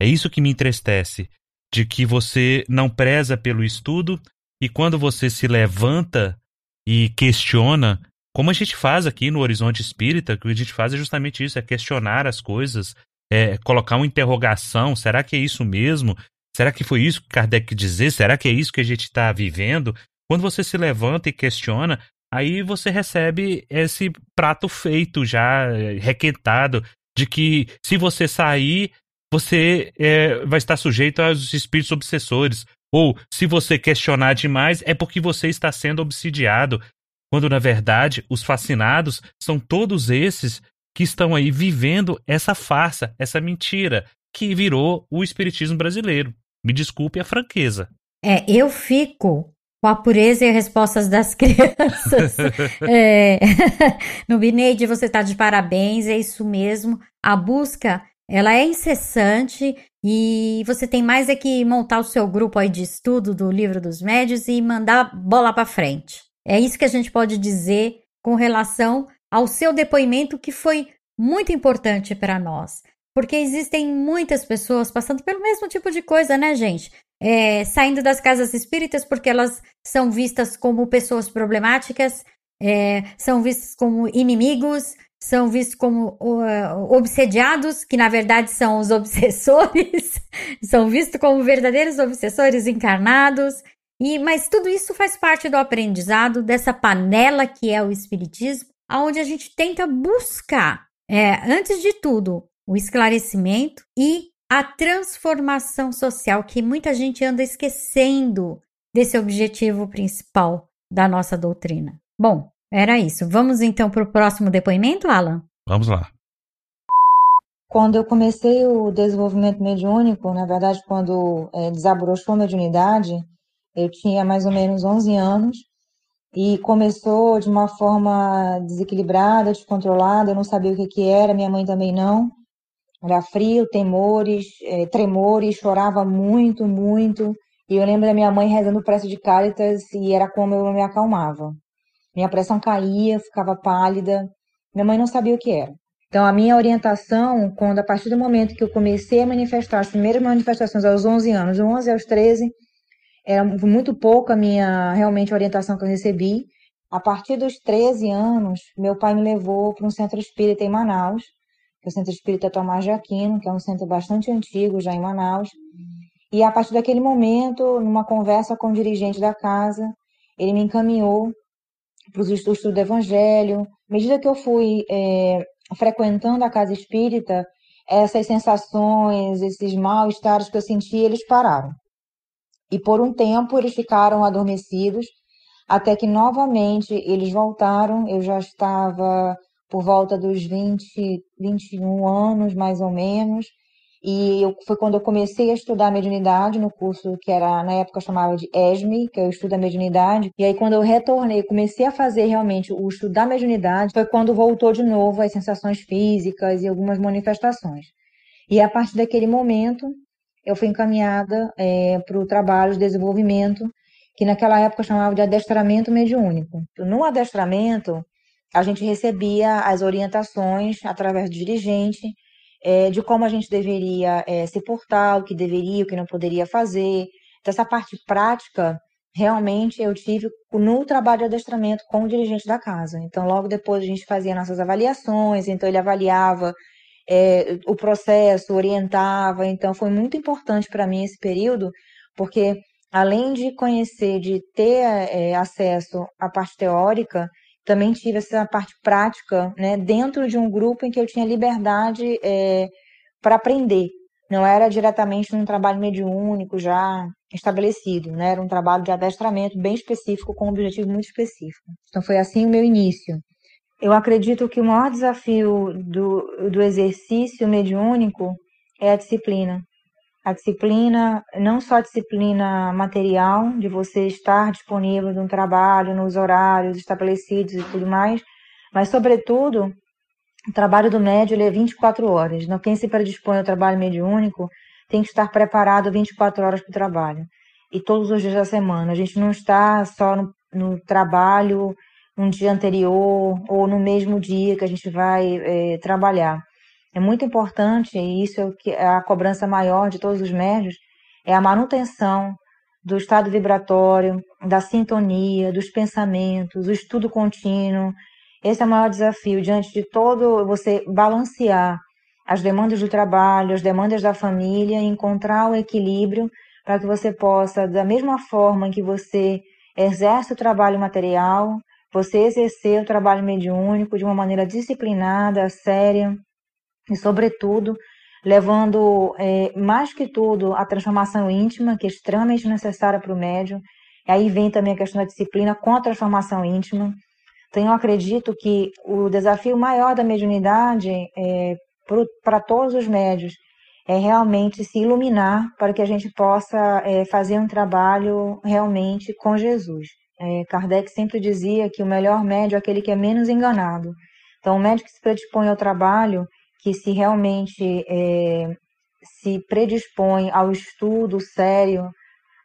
É isso que me entristece, de que você não preza pelo estudo e quando você se levanta e questiona, como a gente faz aqui no Horizonte Espírita, o que a gente faz é justamente isso, é questionar as coisas, é colocar uma interrogação, será que é isso mesmo? Será que foi isso que Kardec dizer? Será que é isso que a gente está vivendo? Quando você se levanta e questiona, aí você recebe esse prato feito já eh, requentado de que se você sair você é, vai estar sujeito aos espíritos obsessores ou se você questionar demais é porque você está sendo obsidiado quando na verdade os fascinados são todos esses que estão aí vivendo essa farsa, essa mentira que virou o espiritismo brasileiro. Me desculpe a franqueza. É, eu fico com a pureza e respostas das crianças. é, no Bineide, você está de parabéns, é isso mesmo. A busca, ela é incessante e você tem mais é que montar o seu grupo aí de estudo do livro dos médios e mandar bola para frente. É isso que a gente pode dizer com relação ao seu depoimento que foi muito importante para nós. Porque existem muitas pessoas passando pelo mesmo tipo de coisa, né, gente? é, saindo das casas espíritas porque elas são vistas como pessoas problemáticas, é, são vistas como inimigos, são vistos como uh, obsediados, que na verdade são os obsessores, são vistos como verdadeiros obsessores encarnados. E, mas tudo isso faz parte do aprendizado dessa panela que é o espiritismo, aonde a gente tenta buscar, é, antes de tudo, o esclarecimento e a transformação social que muita gente anda esquecendo desse objetivo principal da nossa doutrina. Bom, era isso. Vamos então para o próximo depoimento, Alan? Vamos lá. Quando eu comecei o desenvolvimento mediúnico, na verdade, quando é, desabrochou a mediunidade, eu tinha mais ou menos 11 anos e começou de uma forma desequilibrada, descontrolada, eu não sabia o que, que era, minha mãe também não. Era frio, temores, é, tremores, chorava muito, muito. E eu lembro da minha mãe rezando prece de cálitas e era como eu me acalmava. Minha pressão caía, ficava pálida. Minha mãe não sabia o que era. Então, a minha orientação, quando a partir do momento que eu comecei a manifestar as primeiras manifestações aos 11 anos, de 11 aos 13, era muito pouco a minha realmente orientação que eu recebi. A partir dos 13 anos, meu pai me levou para um centro espírita em Manaus, que é o Centro Espírita Tomás de Aquino, que é um centro bastante antigo já em Manaus. E a partir daquele momento, numa conversa com o dirigente da casa, ele me encaminhou para os estudos do Evangelho. À medida que eu fui é, frequentando a casa espírita, essas sensações, esses mal-estares que eu sentia, eles pararam. E por um tempo eles ficaram adormecidos, até que novamente eles voltaram. Eu já estava por volta dos 20, 21 anos, mais ou menos, e eu, foi quando eu comecei a estudar mediunidade no curso que era na época chamava de ESME, que é o estudo da mediunidade. E aí quando eu retornei, comecei a fazer realmente o estudo da mediunidade, foi quando voltou de novo as sensações físicas e algumas manifestações. E a partir daquele momento, eu fui encaminhada é, para o trabalho de desenvolvimento, que naquela época chamava de adestramento mediúnico. No adestramento, a gente recebia as orientações através do dirigente é, de como a gente deveria é, se portar, o que deveria, o que não poderia fazer. Então, essa parte prática, realmente, eu tive no trabalho de adestramento com o dirigente da casa. Então, logo depois, a gente fazia nossas avaliações, então, ele avaliava é, o processo, orientava. Então, foi muito importante para mim esse período, porque além de conhecer, de ter é, acesso à parte teórica, também tive essa parte prática, né, dentro de um grupo em que eu tinha liberdade é, para aprender. Não era diretamente num trabalho mediúnico já estabelecido, né? Era um trabalho de adestramento bem específico, com um objetivo muito específico. Então foi assim o meu início. Eu acredito que o maior desafio do, do exercício mediúnico é a disciplina. A disciplina, não só a disciplina material, de você estar disponível no trabalho, nos horários estabelecidos e tudo mais, mas, sobretudo, o trabalho do médio é 24 horas. Então, quem se predispõe ao trabalho mediúnico tem que estar preparado 24 horas para o trabalho. E todos os dias da semana. A gente não está só no, no trabalho um dia anterior ou no mesmo dia que a gente vai é, trabalhar. É muito importante, e isso é, o que, é a cobrança maior de todos os médios, é a manutenção do estado vibratório, da sintonia, dos pensamentos, o estudo contínuo. Esse é o maior desafio, diante de todo você balancear as demandas do trabalho, as demandas da família, encontrar o equilíbrio para que você possa, da mesma forma que você exerce o trabalho material, você exercer o trabalho mediúnico de uma maneira disciplinada, séria, e, sobretudo, levando é, mais que tudo a transformação íntima, que é extremamente necessária para o médium. E aí vem também a questão da disciplina com a transformação íntima. Então, eu acredito que o desafio maior da mediunidade é, para todos os médios é realmente se iluminar para que a gente possa é, fazer um trabalho realmente com Jesus. É, Kardec sempre dizia que o melhor médio é aquele que é menos enganado. Então, o médico que se predispõe ao trabalho, que se realmente é, se predispõe ao estudo sério,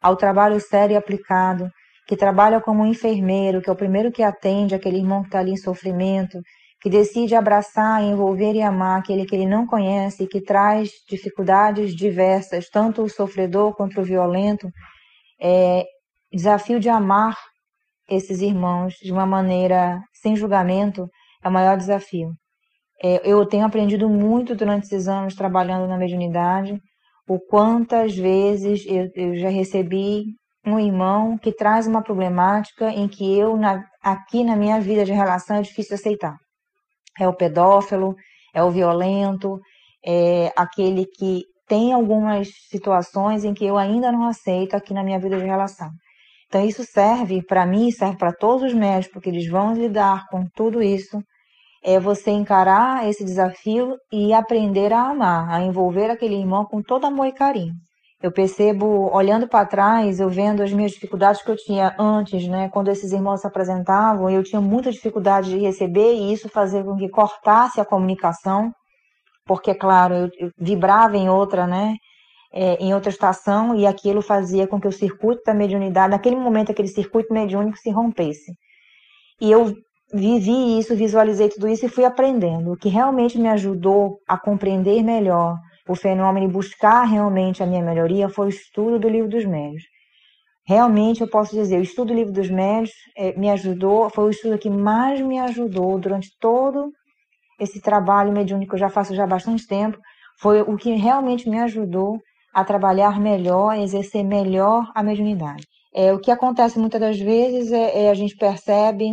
ao trabalho sério e aplicado, que trabalha como enfermeiro, que é o primeiro que atende aquele irmão que está ali em sofrimento, que decide abraçar, envolver e amar aquele que ele não conhece que traz dificuldades diversas, tanto o sofredor quanto o violento, é, desafio de amar esses irmãos de uma maneira sem julgamento é o maior desafio. É, eu tenho aprendido muito durante esses anos trabalhando na mediunidade, o quantas vezes eu, eu já recebi um irmão que traz uma problemática em que eu, na, aqui na minha vida de relação, é difícil aceitar. É o pedófilo, é o violento, é aquele que tem algumas situações em que eu ainda não aceito aqui na minha vida de relação. Então, isso serve para mim, serve para todos os médicos, porque eles vão lidar com tudo isso. É você encarar esse desafio e aprender a amar, a envolver aquele irmão com todo amor e carinho. Eu percebo, olhando para trás, eu vendo as minhas dificuldades que eu tinha antes, né, quando esses irmãos se apresentavam, eu tinha muita dificuldade de receber e isso fazia com que cortasse a comunicação, porque, claro, eu, vibrava em outra, né, é, em outra estação e aquilo fazia com que o circuito da mediunidade, naquele momento, aquele circuito mediúnico se rompesse. E eu vivi isso, visualizei tudo isso e fui aprendendo. O que realmente me ajudou a compreender melhor o fenômeno e buscar realmente a minha melhoria foi o estudo do livro dos médios. Realmente eu posso dizer, o estudo do livro dos médios é, me ajudou, foi o estudo que mais me ajudou durante todo esse trabalho mediúnico que eu já faço já há bastante tempo, foi o que realmente me ajudou a trabalhar melhor, a exercer melhor a mediunidade. É, o que acontece muitas das vezes é, é a gente percebe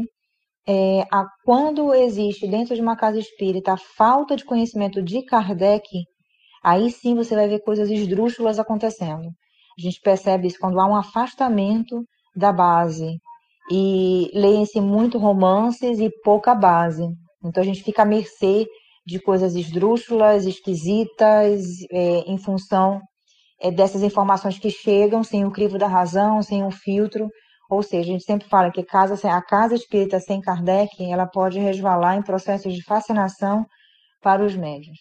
é, a, quando existe dentro de uma casa espírita a falta de conhecimento de Kardec, aí sim você vai ver coisas esdrúxulas acontecendo. A gente percebe isso quando há um afastamento da base e leem-se muito romances e pouca base. Então a gente fica à mercê de coisas esdrúxulas, esquisitas, é, em função é, dessas informações que chegam sem o crivo da razão, sem um filtro. Ou seja, a gente sempre fala que casa, a casa espírita sem Kardec, ela pode resvalar em processos de fascinação para os médios.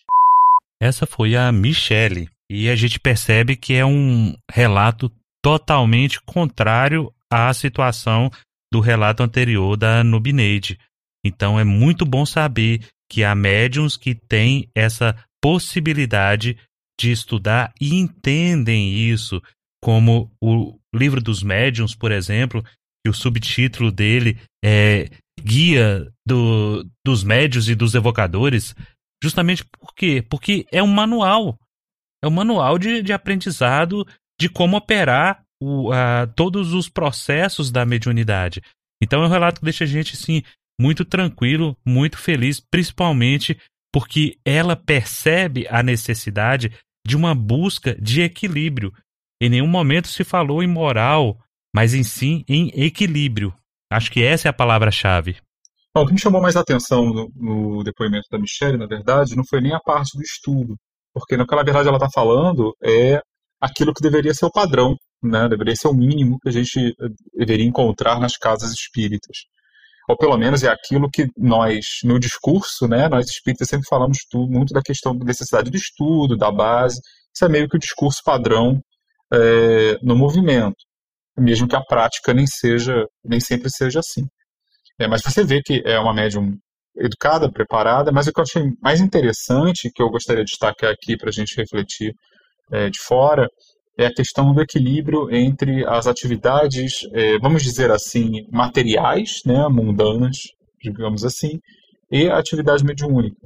Essa foi a Michele, e a gente percebe que é um relato totalmente contrário à situação do relato anterior da Nubineide. Então é muito bom saber que há médiums que têm essa possibilidade de estudar e entendem isso, como o livro dos médiums, por exemplo, que o subtítulo dele é Guia do, dos Médios e dos Evocadores, justamente por quê? Porque é um manual, é um manual de, de aprendizado de como operar o, a, todos os processos da mediunidade. Então é um relato que deixa a gente assim muito tranquilo, muito feliz, principalmente porque ela percebe a necessidade de uma busca de equilíbrio. Em nenhum momento se falou em moral, mas em sim em equilíbrio. Acho que essa é a palavra-chave. o que me chamou mais atenção no, no, depoimento da Michelle, na verdade, não foi nem a parte do estudo, porque no que na verdade ela está falando é aquilo que deveria ser o padrão, né? deveria ser o mínimo que a gente eh, deveria encontrar nas casas espíritas ou pelo menos é aquilo que nós, no discurso, né, nós espíritas sempre falamos tudo, muito da questão da necessidade do estudo, da base, isso é meio que o discurso padrão é, no movimento, mesmo que a prática nem seja, nem sempre seja assim. É, mas você vê que é uma médium educada, preparada, mas o que eu achei mais interessante, que eu gostaria de destacar aqui para a gente refletir é, de fora, é a questão do equilíbrio entre as atividades, é, vamos dizer assim, materiais, né, mundanas, digamos assim, e a atividade mediúnica.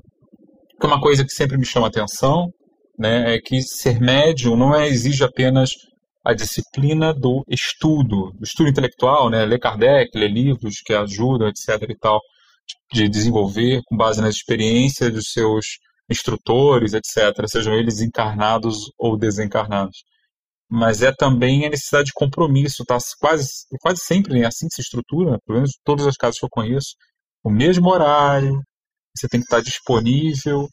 Que uma coisa que sempre me chama atenção, né, é que ser médium não é, exige apenas a disciplina do estudo, do estudo intelectual, né, ler Kardec, ler livros que ajudam, etc. e tal, de desenvolver com base nas experiências dos seus instrutores, etc., sejam eles encarnados ou desencarnados mas é também a necessidade de compromisso, tá? Quase, quase sempre é assim que se estrutura, pelo menos todas as casas que eu conheço, o mesmo horário, você tem que estar disponível,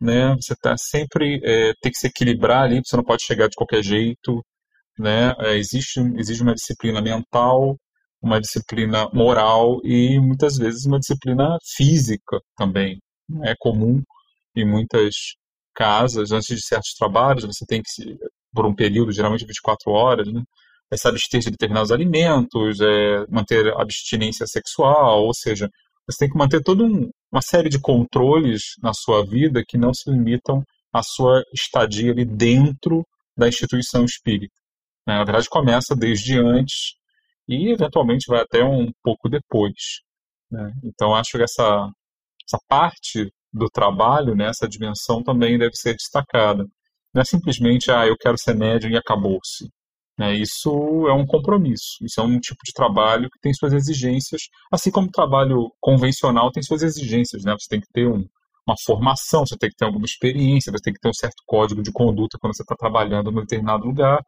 né? Você tá sempre é, tem que se equilibrar ali, você não pode chegar de qualquer jeito, né? É, existe, existe uma disciplina mental, uma disciplina moral e muitas vezes uma disciplina física também. É comum em muitas casas, antes de certos trabalhos, você tem que por um período, geralmente 24 horas, né? É se abster de determinados alimentos, é manter abstinência sexual, ou seja, você tem que manter toda um, uma série de controles na sua vida que não se limitam à sua estadia ali dentro da instituição espírita. Né? Na verdade, começa desde antes e, eventualmente, vai até um pouco depois. Né? Então, acho que essa, essa parte do trabalho, né, essa dimensão também deve ser destacada. Não é simplesmente, ah, eu quero ser médium e acabou-se. Né? Isso é um compromisso, isso é um tipo de trabalho que tem suas exigências, assim como o trabalho convencional tem suas exigências. Né? Você tem que ter um, uma formação, você tem que ter alguma experiência, você tem que ter um certo código de conduta quando você está trabalhando num determinado lugar,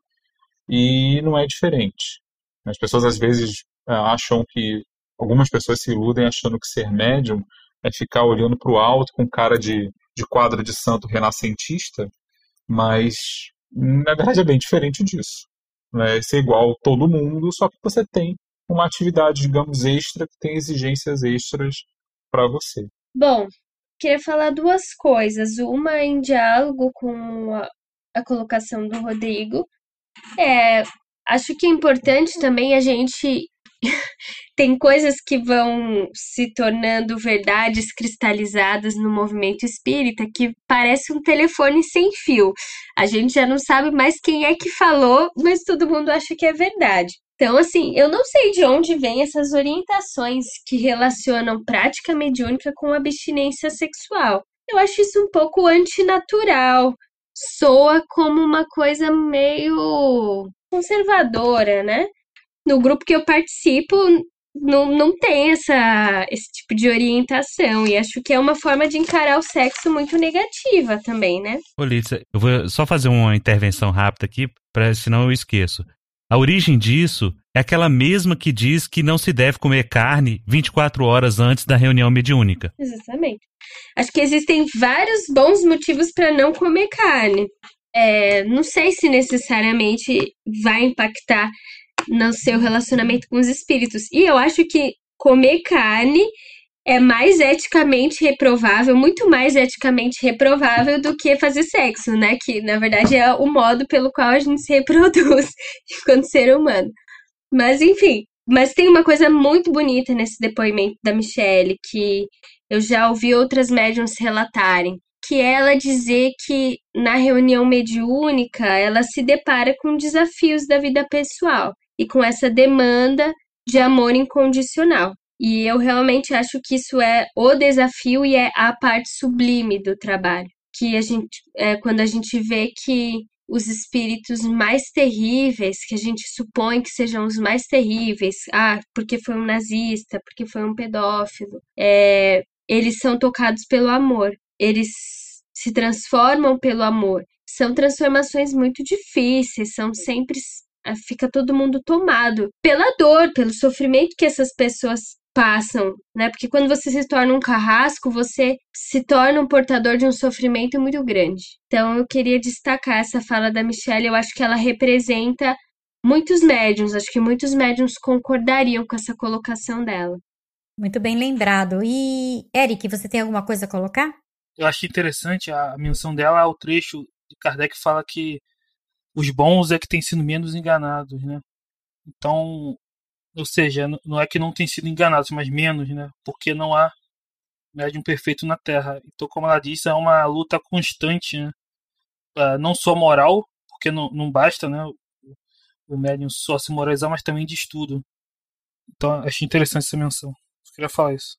e não é diferente. As pessoas às vezes acham que, algumas pessoas se iludem achando que ser médium é ficar olhando para o alto com cara de, de quadro de santo renascentista mas, na verdade, é bem diferente disso. Né? Ser igual todo mundo, só que você tem uma atividade, digamos, extra, que tem exigências extras para você. Bom, queria falar duas coisas. Uma em diálogo com a, a colocação do Rodrigo. É, acho que é importante também a gente tem coisas que vão se tornando verdades cristalizadas no movimento espírita que parece um telefone sem fio. A gente já não sabe mais quem é que falou, mas todo mundo acha que é verdade. Então, assim, eu não sei de onde vêm essas orientações que relacionam prática mediúnica com abstinência sexual. Eu acho isso um pouco antinatural. Soa como uma coisa meio conservadora, né? No grupo que eu participo, não, não tem essa, esse tipo de orientação. E acho que é uma forma de encarar o sexo muito negativa também, né? Ô, eu vou só fazer uma intervenção rápida aqui, pra, senão eu esqueço. A origem disso é aquela mesma que diz que não se deve comer carne 24 horas antes da reunião mediúnica. Exatamente. Acho que existem vários bons motivos para não comer carne. É, não sei se necessariamente vai impactar no seu relacionamento com os espíritos. E eu acho que comer carne é mais eticamente reprovável, muito mais eticamente reprovável do que fazer sexo, né? Que na verdade é o modo pelo qual a gente se reproduz enquanto ser humano. Mas enfim, mas tem uma coisa muito bonita nesse depoimento da Michelle que eu já ouvi outras médiums relatarem, que é ela dizer que na reunião mediúnica ela se depara com desafios da vida pessoal e com essa demanda de amor incondicional. E eu realmente acho que isso é o desafio e é a parte sublime do trabalho. Que a gente, é, quando a gente vê que os espíritos mais terríveis, que a gente supõe que sejam os mais terríveis, ah, porque foi um nazista, porque foi um pedófilo, é, eles são tocados pelo amor, eles se transformam pelo amor. São transformações muito difíceis, são sempre fica todo mundo tomado pela dor, pelo sofrimento que essas pessoas passam, né? Porque quando você se torna um carrasco, você se torna um portador de um sofrimento muito grande. Então eu queria destacar essa fala da Michelle, eu acho que ela representa muitos médiums, acho que muitos médiums concordariam com essa colocação dela. Muito bem lembrado. E Eric, você tem alguma coisa a colocar? Eu achei interessante a menção dela ao trecho de Kardec que fala que os bons é que têm sido menos enganados, né? Então, ou seja, não é que não tem sido enganados, mas menos, né? Porque não há médium perfeito na Terra. Então, como ela disse, é uma luta constante, né? Uh, não só moral, porque não, não basta, né? O médium só se moralizar, mas também de estudo. Então, achei interessante essa menção. Eu queria falar isso.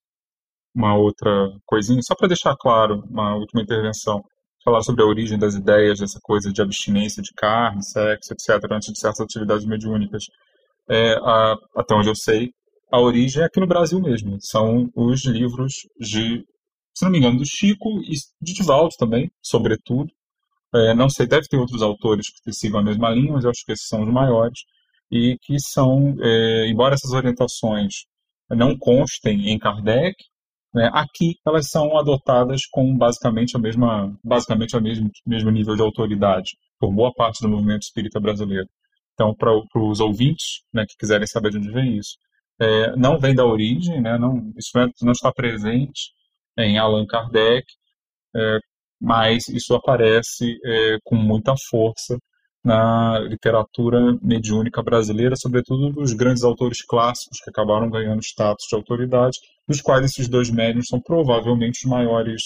Uma outra coisinha, só para deixar claro, uma última intervenção. Falar sobre a origem das ideias, dessa coisa de abstinência de carne, sexo, etc., antes de certas atividades mediúnicas é, a, até onde eu sei, a origem é aqui no Brasil mesmo. São os livros de, se não me engano, do Chico e de Divaldo também, sobretudo. É, não sei, deve ter outros autores que sigam a mesma linha, mas eu acho que esses são os maiores. E que são, é, embora essas orientações não constem em Kardec, né, aqui elas são adotadas com basicamente a mesma, basicamente a mesmo, mesmo nível de autoridade por boa parte do movimento espírita brasileiro. Então, para os ouvintes né, que quiserem saber de onde vem isso, é, não vem da origem, né, não, isso não está presente em Allan Kardec, é, mas isso aparece é, com muita força na literatura mediúnica brasileira, sobretudo dos grandes autores clássicos que acabaram ganhando status de autoridade, dos quais esses dois médiuns são provavelmente os maiores,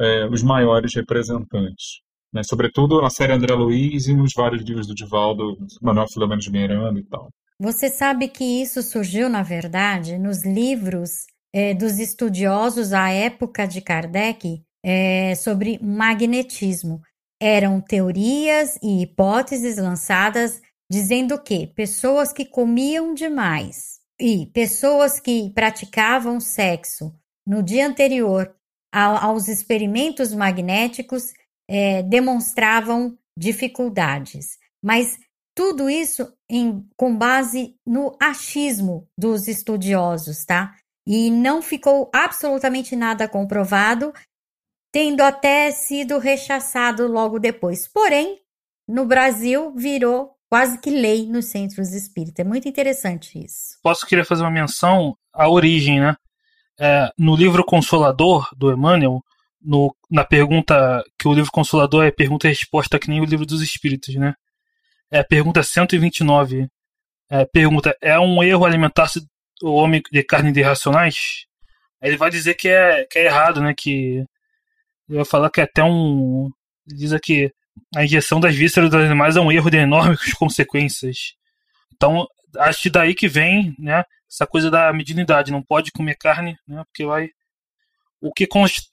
é, os maiores representantes né? sobretudo na série André Luiz e nos vários livros do Divaldo, Manuel Filomeno de Miranda e tal. Você sabe que isso surgiu, na verdade, nos livros é, dos estudiosos à época de Kardec é, sobre magnetismo. Eram teorias e hipóteses lançadas dizendo que pessoas que comiam demais e pessoas que praticavam sexo no dia anterior aos experimentos magnéticos é, demonstravam dificuldades, mas tudo isso em, com base no achismo dos estudiosos, tá? E não ficou absolutamente nada comprovado, tendo até sido rechaçado logo depois. Porém, no Brasil virou quase que lei nos centros espíritas. É muito interessante isso. Posso querer fazer uma menção à origem, né? É, no livro Consolador do Emmanuel, no, na pergunta que o livro Consolador é pergunta e resposta que nem o livro dos Espíritos, né? É a pergunta 129. É, pergunta: é um erro alimentar-se o homem de carne de racionais, ele vai dizer que é, que é errado, né? Que ele vai falar que até um. Diz aqui, a injeção das vísceras dos animais é um erro de enormes consequências. Então, acho que daí que vem, né? Essa coisa da mediunidade. Não pode comer carne, né? Porque vai. O que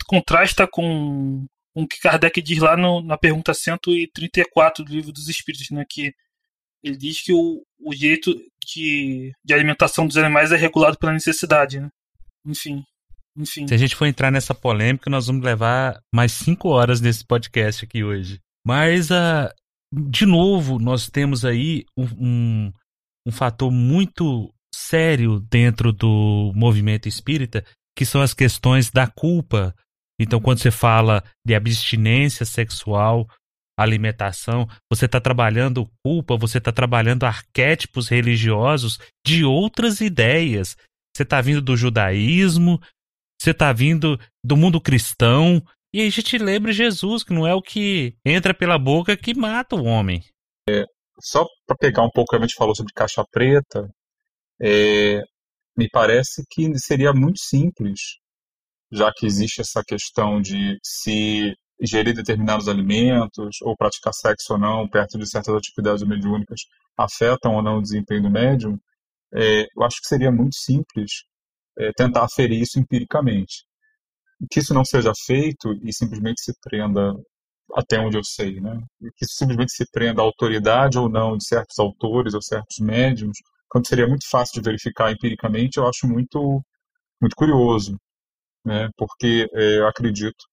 contrasta com o que Kardec diz lá no, na pergunta 134 do Livro dos Espíritos, né? Que ele diz que o, o jeito de, de alimentação dos animais é regulado pela necessidade, né? Enfim. Enfim. Se a gente for entrar nessa polêmica, nós vamos levar mais cinco horas nesse podcast aqui hoje. Mas, uh, de novo, nós temos aí um, um, um fator muito sério dentro do movimento espírita, que são as questões da culpa. Então, quando você fala de abstinência sexual, alimentação, você está trabalhando culpa, você está trabalhando arquétipos religiosos de outras ideias. Você está vindo do judaísmo, você está vindo do mundo cristão, e a gente lembra Jesus, que não é o que entra pela boca que mata o homem. É, só para pegar um pouco, a gente falou sobre caixa preta, é, me parece que seria muito simples, já que existe essa questão de se ingerir determinados alimentos ou praticar sexo ou não perto de certas atividades mediúnicas afetam ou não o desempenho do médium, é, eu acho que seria muito simples é, tentar aferir isso empiricamente que isso não seja feito e simplesmente se prenda até onde eu sei, né? Que simplesmente se prenda à autoridade ou não de certos autores ou certos médiums, quando seria muito fácil de verificar empiricamente, eu acho muito muito curioso, né? Porque é, eu acredito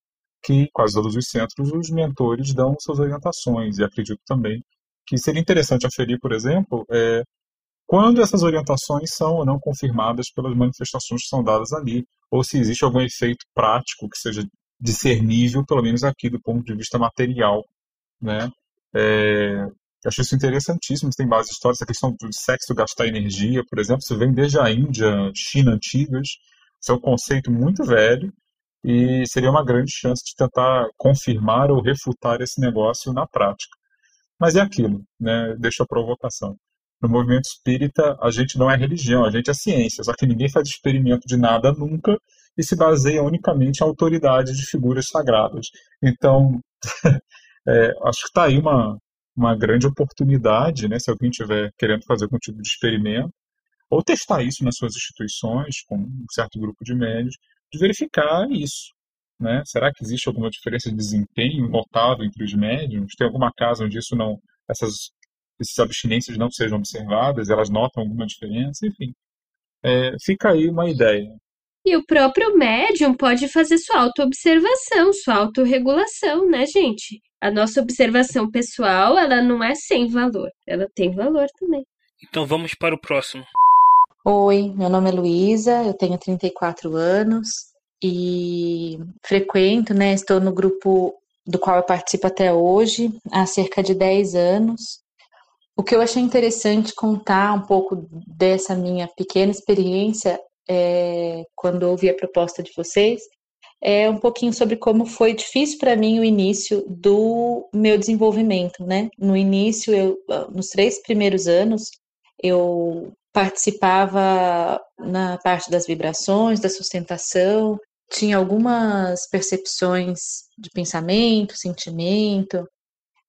que quase todos os centros os mentores dão suas orientações e acredito também que seria interessante aferir, por exemplo, é, quando essas orientações são ou não confirmadas pelas manifestações que são dadas ali, ou se existe algum efeito prático que seja discernível, pelo menos aqui do ponto de vista material, né? É, acho isso interessantíssimo, tem base histórica, essa questão do sexo gastar energia, por exemplo, isso vem desde a Índia, China antigas, isso é um conceito muito velho e seria uma grande chance de tentar confirmar ou refutar esse negócio na prática. Mas é aquilo, né? Deixa a provocação no movimento espírita, a gente não é religião, a gente é ciência, só que ninguém faz experimento de nada nunca e se baseia unicamente em autoridade de figuras sagradas. Então, é, acho que está aí uma, uma grande oportunidade, né, se alguém estiver querendo fazer algum tipo de experimento, ou testar isso nas suas instituições, com um certo grupo de médios, de verificar isso. Né? Será que existe alguma diferença de desempenho notável entre os médiums? Tem alguma casa onde isso não, essas essas abstinências não sejam observadas, elas notam alguma diferença, enfim. É, fica aí uma ideia. E o próprio médium pode fazer sua autoobservação, sua autorregulação, né, gente? A nossa observação pessoal, ela não é sem valor, ela tem valor também. Então vamos para o próximo. Oi, meu nome é Luísa, eu tenho 34 anos e frequento, né, estou no grupo do qual eu participo até hoje, há cerca de 10 anos. O que eu achei interessante contar um pouco dessa minha pequena experiência é, quando ouvi a proposta de vocês é um pouquinho sobre como foi difícil para mim o início do meu desenvolvimento, né? No início, eu, nos três primeiros anos, eu participava na parte das vibrações, da sustentação, tinha algumas percepções de pensamento, sentimento,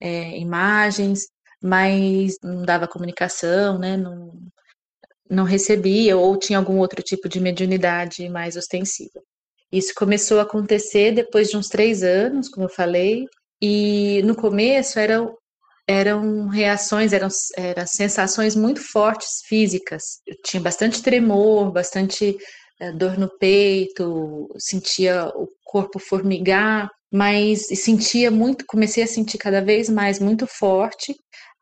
é, imagens, mas não dava comunicação, né? Não, não recebia ou tinha algum outro tipo de mediunidade mais ostensiva. Isso começou a acontecer depois de uns três anos, como eu falei, e no começo eram, eram reações, eram, eram sensações muito fortes físicas. Eu tinha bastante tremor, bastante é, dor no peito, sentia o corpo formigar, mas sentia muito, comecei a sentir cada vez mais muito forte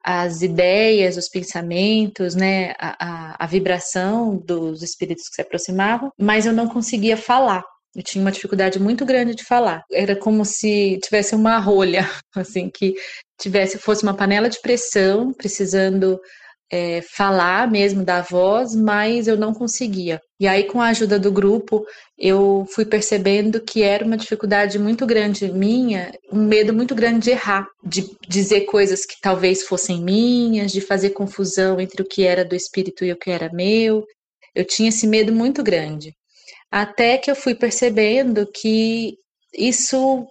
as ideias, os pensamentos, né, a, a, a vibração dos espíritos que se aproximavam, mas eu não conseguia falar. Eu tinha uma dificuldade muito grande de falar. Era como se tivesse uma rolha, assim, que tivesse fosse uma panela de pressão, precisando é, falar mesmo da voz, mas eu não conseguia. E aí, com a ajuda do grupo, eu fui percebendo que era uma dificuldade muito grande minha, um medo muito grande de errar, de dizer coisas que talvez fossem minhas, de fazer confusão entre o que era do espírito e o que era meu. Eu tinha esse medo muito grande. Até que eu fui percebendo que isso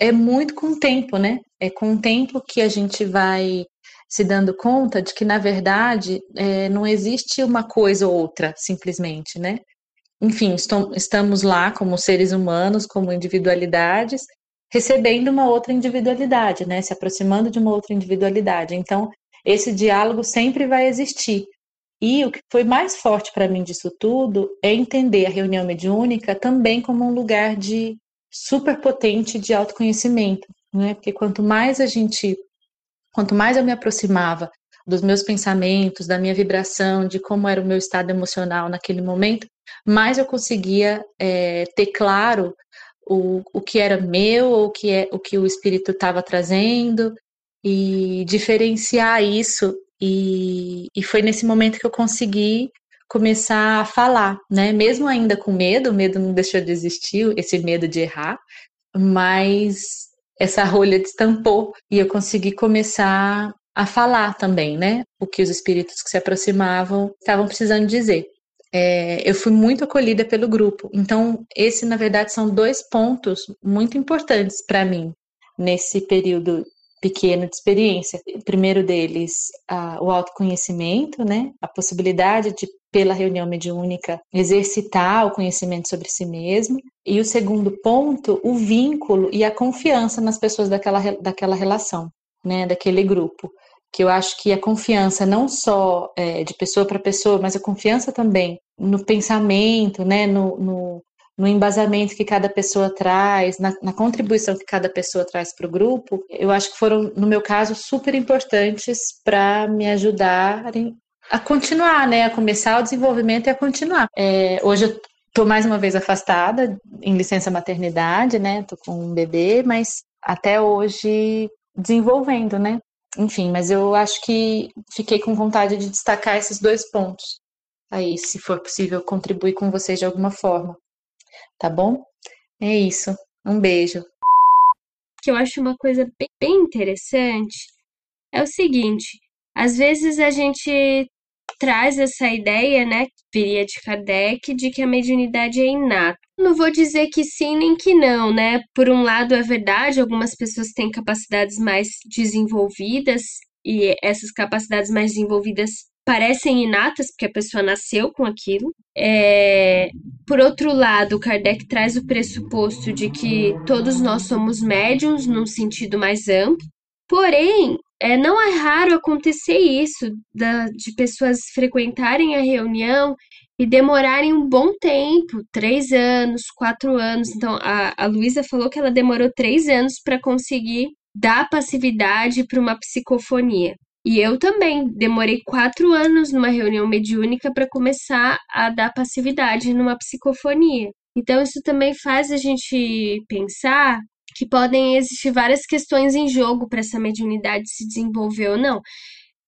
é muito com o tempo, né? É com o tempo que a gente vai se dando conta de que, na verdade, é, não existe uma coisa ou outra, simplesmente, né? Enfim, estamos lá como seres humanos, como individualidades, recebendo uma outra individualidade, né? Se aproximando de uma outra individualidade. Então, esse diálogo sempre vai existir. E o que foi mais forte para mim disso tudo é entender a reunião mediúnica também como um lugar de superpotente de autoconhecimento, né? Porque quanto mais a gente, quanto mais eu me aproximava dos meus pensamentos, da minha vibração, de como era o meu estado emocional naquele momento, mais eu conseguia é, ter claro o, o que era meu, ou o que, é, o que o espírito estava trazendo, e diferenciar isso. E, e foi nesse momento que eu consegui começar a falar, né? Mesmo ainda com medo, o medo não deixou de existir, esse medo de errar, mas essa rolha destampou e eu consegui começar a falar também, né? O que os espíritos que se aproximavam estavam precisando dizer é, eu fui muito acolhida pelo grupo. Então, esse, na verdade, são dois pontos muito importantes para mim nesse período pequeno de experiência. O primeiro deles, o autoconhecimento, né? A possibilidade de, pela reunião mediúnica, exercitar o conhecimento sobre si mesmo. E o segundo ponto, o vínculo e a confiança nas pessoas daquela, daquela relação, né? Daquele grupo que eu acho que a confiança não só é, de pessoa para pessoa, mas a confiança também no pensamento, né, no, no, no embasamento que cada pessoa traz, na, na contribuição que cada pessoa traz para o grupo, eu acho que foram, no meu caso, super importantes para me ajudarem a continuar, né, a começar o desenvolvimento e a continuar. É, hoje eu estou mais uma vez afastada, em licença maternidade, né, estou com um bebê, mas até hoje desenvolvendo, né, enfim, mas eu acho que fiquei com vontade de destacar esses dois pontos. Aí, se for possível, contribuir com vocês de alguma forma. Tá bom? É isso. Um beijo. Que eu acho uma coisa bem interessante é o seguinte: às vezes a gente traz essa ideia, né, que viria de Kardec, de que a mediunidade é inata. Não vou dizer que sim nem que não, né? Por um lado é verdade, algumas pessoas têm capacidades mais desenvolvidas e essas capacidades mais desenvolvidas parecem inatas, porque a pessoa nasceu com aquilo. É... Por outro lado, Kardec traz o pressuposto de que todos nós somos médiums num sentido mais amplo. Porém, é, não é raro acontecer isso, da, de pessoas frequentarem a reunião e demorarem um bom tempo três anos, quatro anos. Então, a, a Luísa falou que ela demorou três anos para conseguir dar passividade para uma psicofonia. E eu também demorei quatro anos numa reunião mediúnica para começar a dar passividade numa psicofonia. Então, isso também faz a gente pensar que podem existir várias questões em jogo para essa mediunidade se desenvolver ou não.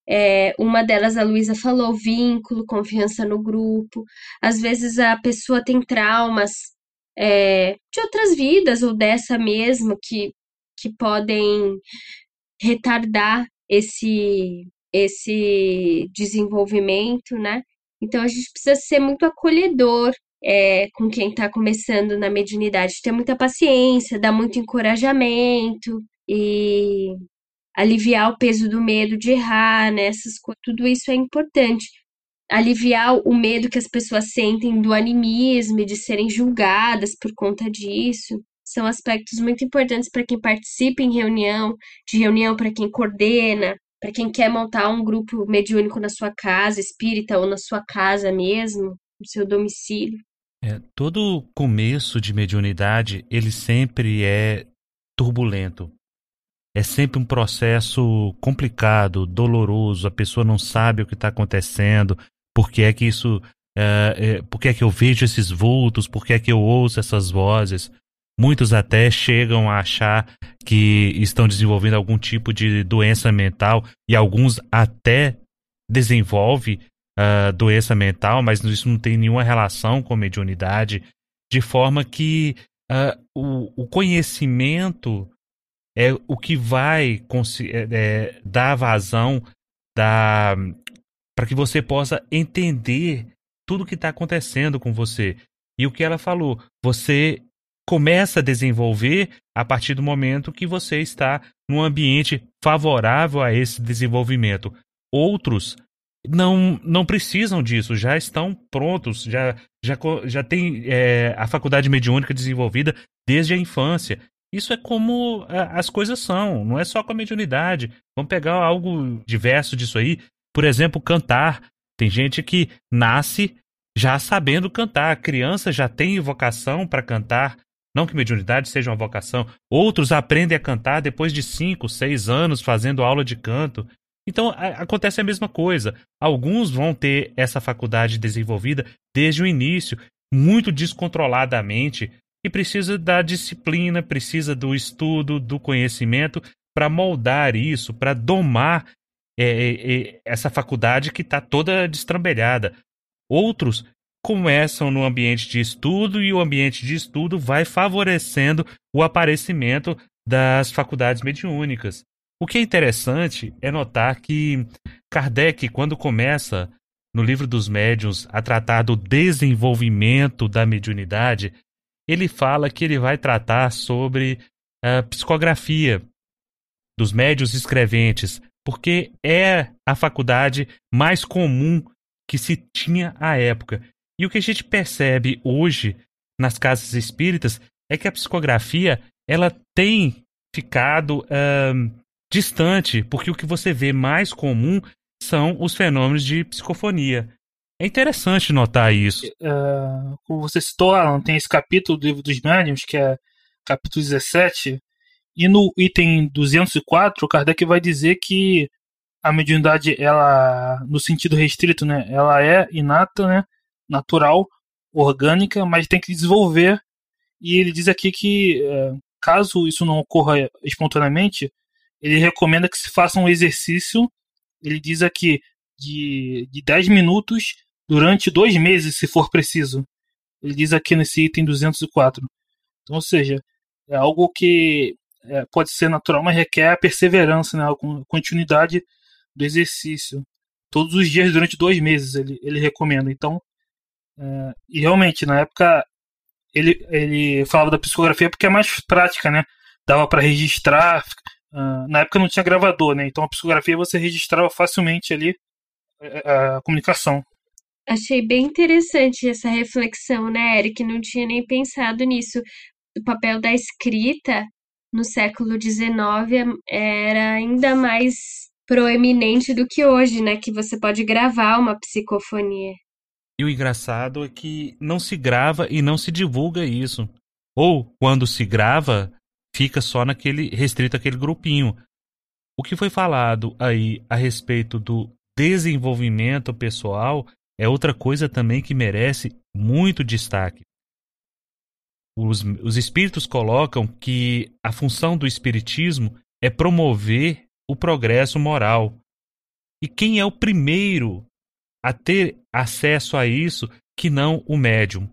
É, uma delas a Luísa falou, vínculo, confiança no grupo. Às vezes a pessoa tem traumas é, de outras vidas ou dessa mesmo que, que podem retardar esse, esse desenvolvimento, né? Então a gente precisa ser muito acolhedor é, com quem está começando na mediunidade, ter muita paciência, dar muito encorajamento e aliviar o peso do medo de errar, né? Essas, tudo isso é importante. Aliviar o medo que as pessoas sentem do animismo e de serem julgadas por conta disso. São aspectos muito importantes para quem participa em reunião, de reunião para quem coordena, para quem quer montar um grupo mediúnico na sua casa, espírita ou na sua casa mesmo, no seu domicílio. É, todo começo de mediunidade, ele sempre é turbulento. É sempre um processo complicado, doloroso, a pessoa não sabe o que está acontecendo, por que é que isso. É, é, por que é que eu vejo esses vultos, por que é que eu ouço essas vozes. Muitos até chegam a achar que estão desenvolvendo algum tipo de doença mental e alguns até desenvolvem uh, doença mental, mas isso não tem nenhuma relação com mediunidade, de forma que uh, o, o, conhecimento é o que vai é, é, dar vazão para que você possa entender tudo que está acontecendo com você. E o que ela falou, você começa a desenvolver a partir do momento que você está num ambiente favorável a esse desenvolvimento. Outros não, não precisam disso, já estão prontos, já, já, já tem é, a faculdade mediúnica desenvolvida desde a infância. Isso é como as coisas são, não é só com a mediunidade. Vamos pegar algo diverso disso aí. Por exemplo, cantar. Tem gente que nasce já sabendo cantar. A criança já tem vocação para cantar. Não que mediunidade seja uma vocação. Outros aprendem a cantar depois de 5, 6 anos fazendo aula de canto. Então a, acontece a mesma coisa. Alguns vão ter essa faculdade desenvolvida desde o início, muito descontroladamente, e precisa da disciplina, precisa do estudo, do conhecimento para moldar isso, para domar é, é, é, essa faculdade que está toda destrambelhada. Outros começam no ambiente de estudo e o ambiente de estudo vai favorecendo o aparecimento das faculdades mediúnicas. O que é interessante é notar que Kardec, quando começa no livro dos médiuns a tratar do desenvolvimento da mediunidade, ele fala que ele vai tratar sobre a psicografia dos médios escreventes, porque é a faculdade mais comum que se tinha à época. E o que a gente percebe hoje nas casas espíritas é que a psicografia ela tem ficado distante, porque o que você vê mais comum são os fenômenos de psicofonia. É interessante notar isso. Uh, como você citou, Alan, tem esse capítulo do livro dos médiuns, que é capítulo 17, e no item 204, o Kardec vai dizer que a mediunidade, ela, no sentido restrito, né, ela é inata, né, natural, orgânica, mas tem que desenvolver. E ele diz aqui que, é, caso isso não ocorra espontaneamente, ele recomenda que se faça um exercício. Ele diz aqui de, de 10 minutos durante dois meses, se for preciso. Ele diz aqui nesse item 204. Então, ou seja, é algo que é, pode ser natural, mas requer a perseverança, né, a continuidade do exercício. Todos os dias durante dois meses ele, ele recomenda. Então, é, e realmente, na época, ele, ele falava da psicografia porque é mais prática, né? Dava para registrar. Uh, na época não tinha gravador, né? Então a psicografia você registrava facilmente ali a, é, é, a comunicação. Achei bem interessante essa reflexão, né, Eric? Não tinha nem pensado nisso. O papel da escrita no século XIX era ainda mais proeminente do que hoje, né? Que você pode gravar uma psicofonia. E o engraçado é que não se grava e não se divulga isso. Ou quando se grava, fica só naquele restrito aquele grupinho. O que foi falado aí a respeito do desenvolvimento pessoal é outra coisa também que merece muito destaque. Os, os espíritos colocam que a função do espiritismo é promover o progresso moral. E quem é o primeiro a ter acesso a isso que não o médium.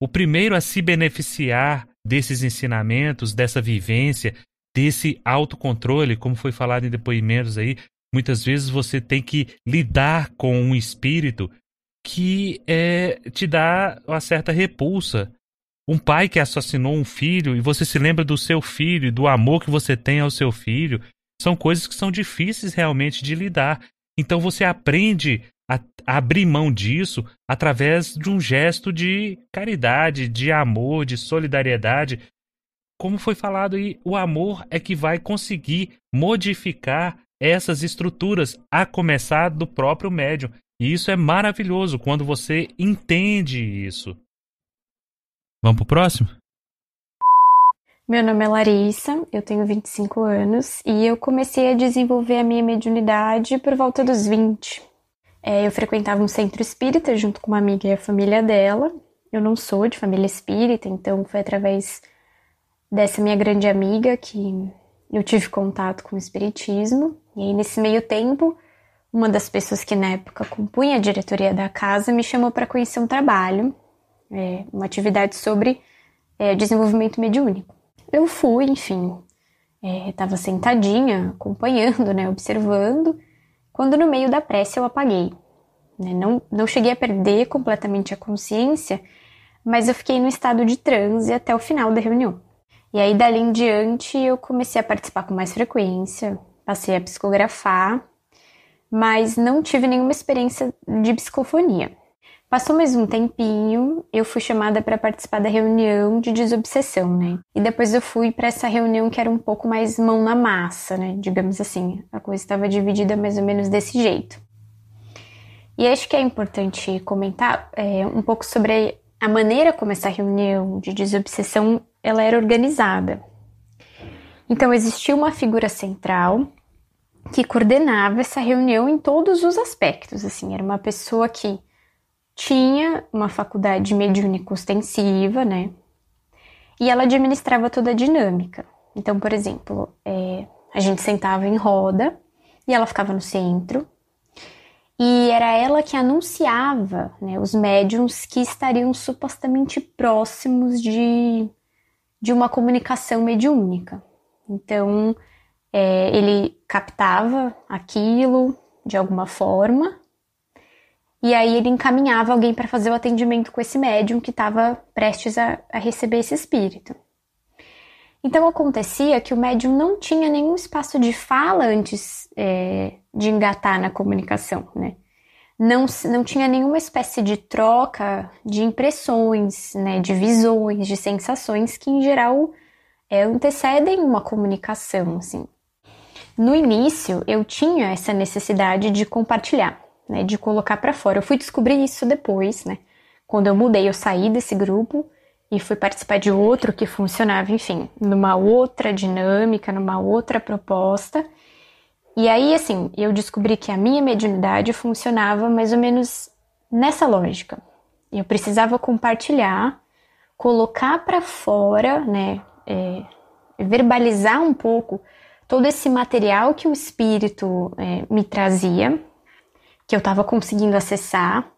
O primeiro a se beneficiar desses ensinamentos, dessa vivência, desse autocontrole, como foi falado em depoimentos aí, muitas vezes você tem que lidar com um espírito que é, te dá uma certa repulsa. Um pai que assassinou um filho e você se lembra do seu filho, do amor que você tem ao seu filho, são coisas que são difíceis realmente de lidar. Então você aprende a, a abrir mão disso através de um gesto de caridade, de amor, de solidariedade. Como foi falado aí, o amor é que vai conseguir modificar essas estruturas, a começar do próprio médium. E isso é maravilhoso quando você entende isso. Vamos pro próximo? Meu nome é Larissa, eu tenho 25 anos e eu comecei a desenvolver a minha mediunidade por volta dos 20. É, eu frequentava um centro espírita junto com uma amiga e a família dela. Eu não sou de família espírita, então foi através dessa minha grande amiga que eu tive contato com o espiritismo. E aí, nesse meio tempo, uma das pessoas que na época compunha a diretoria da casa me chamou para conhecer um trabalho, é, uma atividade sobre é, desenvolvimento mediúnico. Eu fui, enfim, estava é, sentadinha, acompanhando, né, observando, quando no meio da prece eu apaguei. Né? Não, não cheguei a perder completamente a consciência, mas eu fiquei no estado de transe até o final da reunião. E aí, dali em diante, eu comecei a participar com mais frequência, passei a psicografar, mas não tive nenhuma experiência de psicofonia. Passou mais um tempinho, eu fui chamada para participar da reunião de desobsessão, né? E depois eu fui para essa reunião que era um pouco mais mão na massa, né? Digamos assim, a coisa estava dividida mais ou menos desse jeito. E acho que é importante comentar é, um pouco sobre a maneira como essa reunião de desobsessão ela era organizada. Então existia uma figura central que coordenava essa reunião em todos os aspectos. Assim, era uma pessoa que tinha uma faculdade mediúnica ostensiva, né? E ela administrava toda a dinâmica. Então, por exemplo, é, a gente sentava em roda e ela ficava no centro. E era ela que anunciava né, os médiums que estariam supostamente próximos de, de uma comunicação mediúnica. Então, é, ele captava aquilo de alguma forma e aí ele encaminhava alguém para fazer o atendimento com esse médium que estava prestes a, a, receber esse espírito. Então acontecia que o médium não tinha nenhum espaço de fala antes é, de engatar na comunicação, né? Não, não tinha nenhuma espécie de troca de impressões, né, de visões, de sensações que em geral é, antecedem uma comunicação, assim. No início eu tinha essa necessidade de compartilhar né, de colocar para fora. Eu fui descobrir isso depois, né? Quando eu mudei, eu saí desse grupo e fui participar de outro que funcionava, enfim, numa outra dinâmica, numa outra proposta. E aí, assim, eu descobri que a minha mediunidade funcionava mais ou menos nessa lógica. Eu precisava compartilhar, colocar para fora, né, é, verbalizar um pouco todo esse material que o espírito é, me trazia que eu estava conseguindo acessar,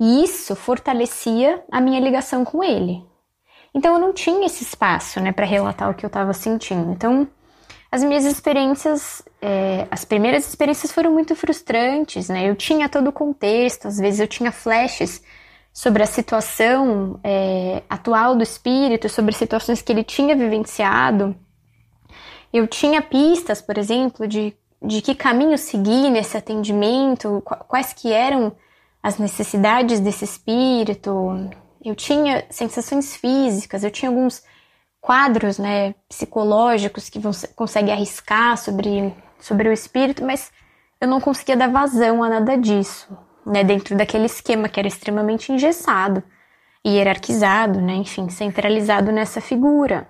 e isso fortalecia a minha ligação com ele. Então eu não tinha esse espaço, né, para relatar o que eu estava sentindo. Então as minhas experiências, é, as primeiras experiências foram muito frustrantes, né? Eu tinha todo o contexto, às vezes eu tinha flashes sobre a situação é, atual do espírito, sobre situações que ele tinha vivenciado. Eu tinha pistas, por exemplo, de de que caminho seguir nesse atendimento, quais que eram as necessidades desse espírito. Eu tinha sensações físicas, eu tinha alguns quadros, né, psicológicos que você consegue arriscar sobre, sobre o espírito, mas eu não conseguia dar vazão a nada disso, né, dentro daquele esquema que era extremamente engessado, hierarquizado, né, enfim, centralizado nessa figura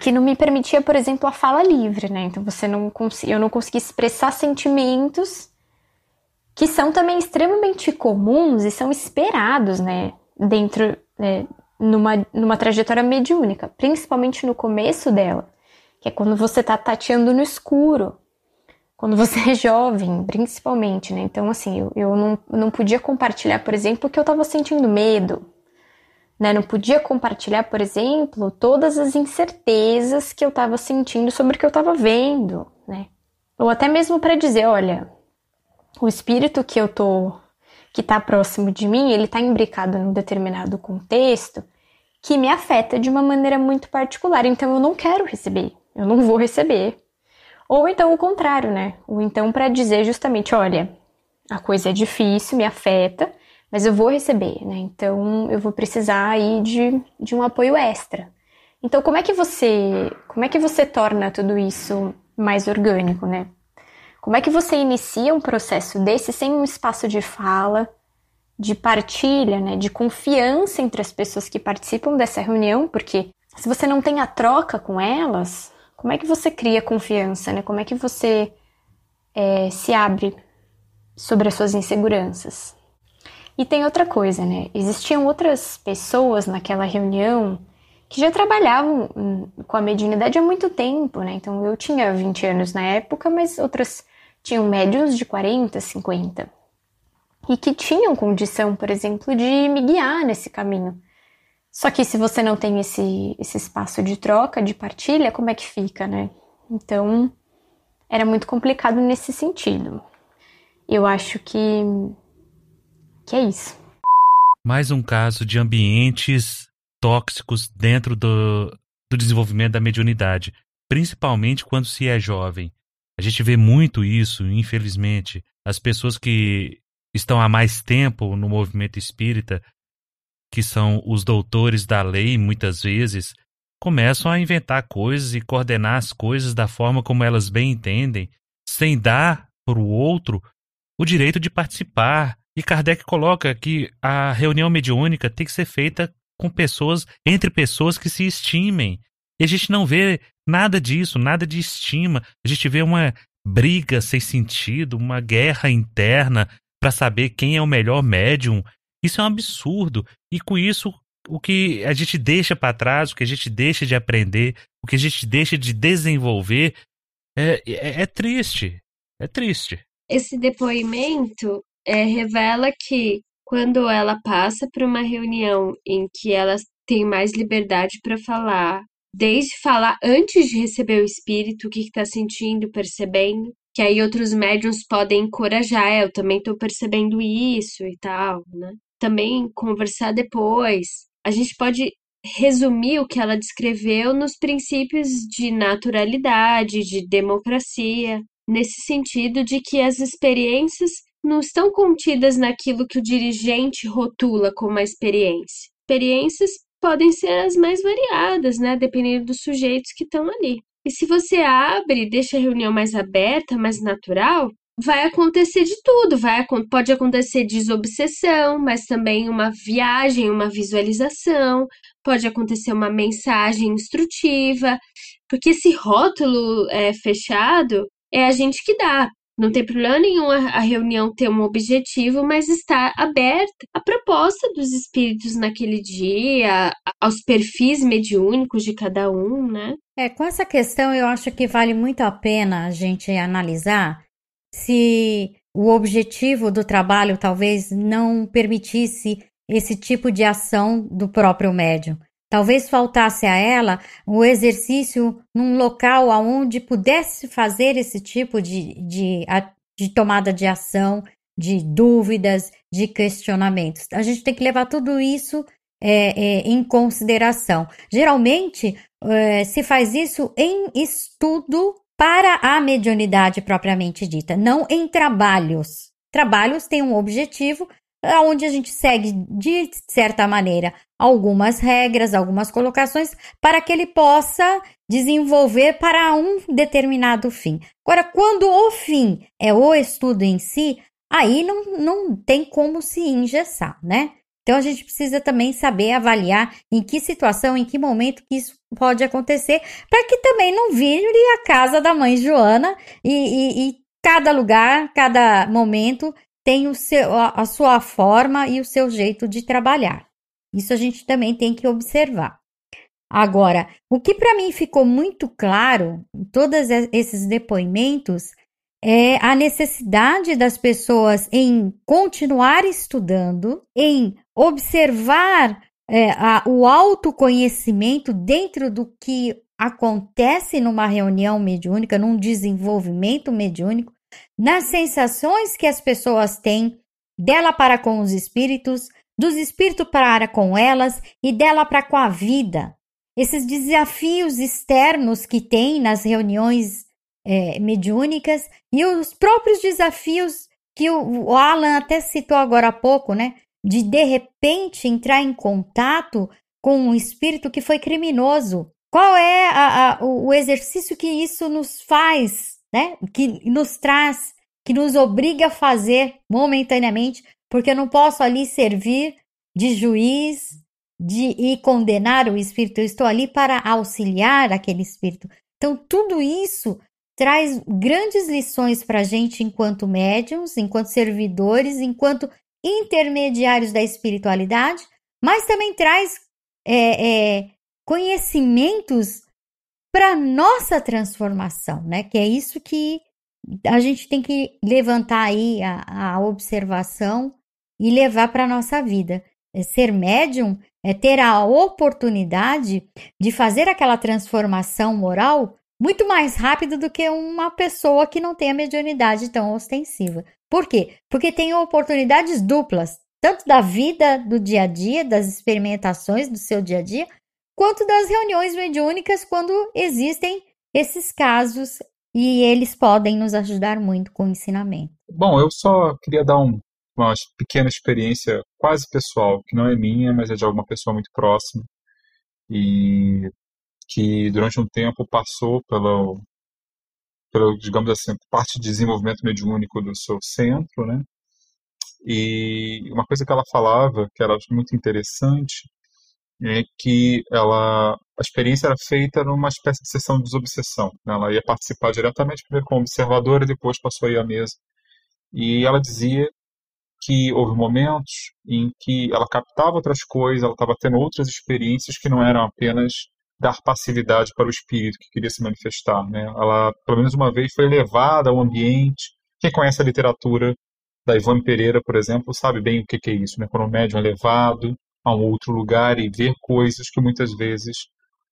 que não me permitia, por exemplo, a fala livre, né? Então você não eu não conseguia expressar sentimentos que são também extremamente comuns e são esperados, né? Dentro, né, numa, numa trajetória mediúnica, principalmente no começo dela, que é quando você tá tateando no escuro, quando você é jovem, principalmente, né? Então, assim, eu, eu não, não podia compartilhar, por exemplo, que eu tava sentindo medo, né? Não podia compartilhar, por exemplo, todas as incertezas que eu estava sentindo sobre o que eu estava vendo, né? Ou até mesmo para dizer, olha, o espírito que eu tô que está próximo de mim, ele está imbricado num determinado contexto que me afeta de uma maneira muito particular, então eu não quero receber, eu não vou receber. Ou então o contrário, né? Ou então para dizer justamente, olha, a coisa é difícil, me afeta, mas eu vou receber, né? Então eu vou precisar aí de, de um apoio extra. Então como é que você como é que você torna tudo isso mais orgânico, né? Como é que você inicia um processo desse sem um espaço de fala, de partilha, né, de confiança entre as pessoas que participam dessa reunião, porque se você não tem a troca com elas, como é que você cria confiança, né? Como é que você é, se abre sobre as suas inseguranças? E tem outra coisa, né? Existiam outras pessoas naquela reunião que já trabalhavam hum, com a mediunidade há muito tempo, né? Então eu tinha 20 anos na época, mas outras tinham médios de 40, 50. E que tinham condição, por exemplo, de me guiar nesse caminho. Só que se você não tem esse, esse espaço de troca, de partilha, como é que fica, né? Então era muito complicado nesse sentido. Eu acho que Que é isso. Mais um caso de ambientes tóxicos dentro do, do desenvolvimento da mediunidade, principalmente quando se é jovem. A gente vê muito isso, infelizmente. As pessoas que estão há mais tempo no movimento espírita, que são os doutores da lei, muitas vezes, começam a inventar coisas e coordenar as coisas da forma como elas bem entendem, sem dar para o outro o direito de participar. E Kardec coloca que a reunião mediúnica tem que ser feita com pessoas, entre pessoas que se estimem. E a gente não vê nada disso, nada de estima. A gente vê uma briga sem sentido, uma guerra interna para saber quem é o melhor médium. Isso é um absurdo. E com isso, o que a gente deixa para trás, o que a gente deixa de aprender, o que a gente deixa de desenvolver, é, é, é triste. É triste. Esse depoimento é, revela que quando ela passa por uma reunião em que ela tem mais liberdade para falar, desde falar antes de receber o espírito, o que está sentindo, percebendo, que aí outros médiums podem encorajar, é, eu também estou percebendo isso e tal, né? Também conversar depois. A gente pode resumir o que ela descreveu nos princípios de naturalidade, de democracia, nesse sentido de que as experiências não estão contidas naquilo que o dirigente rotula como a experiência. Experiências podem ser as mais variadas, né, dependendo dos sujeitos que estão ali. E se você abre, deixa a reunião mais aberta, mais natural, vai acontecer de tudo. Vai, pode acontecer desobsessão, mas também uma viagem, uma visualização, pode acontecer uma mensagem instrutiva, porque esse rótulo é, fechado é a gente que dá. Não tem problema nenhum a reunião ter um objetivo, mas está aberta a proposta dos espíritos naquele dia, aos perfis mediúnicos de cada um, né? É, com essa questão eu acho que vale muito a pena a gente analisar se o objetivo do trabalho talvez não permitisse esse tipo de ação do próprio médium. Talvez faltasse a ela o exercício num local onde pudesse fazer esse tipo de, de, de tomada de ação, de dúvidas, de questionamentos. A gente tem que levar tudo isso é, é, em consideração. Geralmente é, se faz isso em estudo para a mediunidade propriamente dita, não em trabalhos. Trabalhos têm um objetivo, onde a gente segue de certa maneira algumas regras, algumas colocações para que ele possa desenvolver para um determinado fim. Agora, quando o fim é o estudo em si, aí não, não tem como se engessar, né? Então a gente precisa também saber avaliar em que situação, em que momento que isso pode acontecer, para que também não vire a casa da mãe Joana e, e, e cada lugar, cada momento tem o seu, a sua forma e o seu jeito de trabalhar. Isso a gente também tem que observar. Agora, o que para mim ficou muito claro em todos esses depoimentos é a necessidade das pessoas em continuar estudando, em observar é, a, o autoconhecimento dentro do que acontece numa reunião mediúnica, num desenvolvimento mediúnico, nas sensações que as pessoas têm dela para com os espíritos, dos espíritos para com elas e dela para com a vida. Esses desafios externos que tem nas reuniões é, mediúnicas e os próprios desafios que o, o Alan até citou agora há pouco, né? De de repente entrar em contato com um espírito que foi criminoso. Qual é a, a, o exercício que isso nos faz né? Que nos traz, que nos obriga a fazer momentaneamente, porque eu não posso ali servir de juiz de e condenar o espírito, eu estou ali para auxiliar aquele espírito. Então, tudo isso traz grandes lições para a gente enquanto médiums, enquanto servidores, enquanto intermediários da espiritualidade, mas também traz é, é, conhecimentos para nossa transformação, né? Que é isso que a gente tem que levantar aí a, a observação e levar para nossa vida. É ser médium é ter a oportunidade de fazer aquela transformação moral muito mais rápido do que uma pessoa que não tem a mediunidade tão ostensiva. Por quê? Porque tem oportunidades duplas. tanto da vida do dia a dia, das experimentações do seu dia a dia, quanto das reuniões mediúnicas quando existem esses casos e eles podem nos ajudar muito com o ensinamento. Bom, eu só queria dar um, uma pequena experiência quase pessoal, que não é minha, mas é de alguma pessoa muito próxima e que durante um tempo passou pelo, pelo digamos assim, parte de desenvolvimento mediúnico do seu centro, né? E uma coisa que ela falava, que era muito interessante, é que ela a experiência era feita numa espécie de sessão de desobsessão. Né? Ela ia participar diretamente primeiro como observadora e depois passou a ir à mesa. E ela dizia que houve momentos em que ela captava outras coisas, ela estava tendo outras experiências que não eram apenas dar passividade para o espírito que queria se manifestar. Né? Ela, pelo menos uma vez, foi levada ao ambiente. Quem conhece a literatura da Ivone Pereira, por exemplo, sabe bem o que, que é isso, né? Quando o médium é levado a um outro lugar e ver coisas que muitas vezes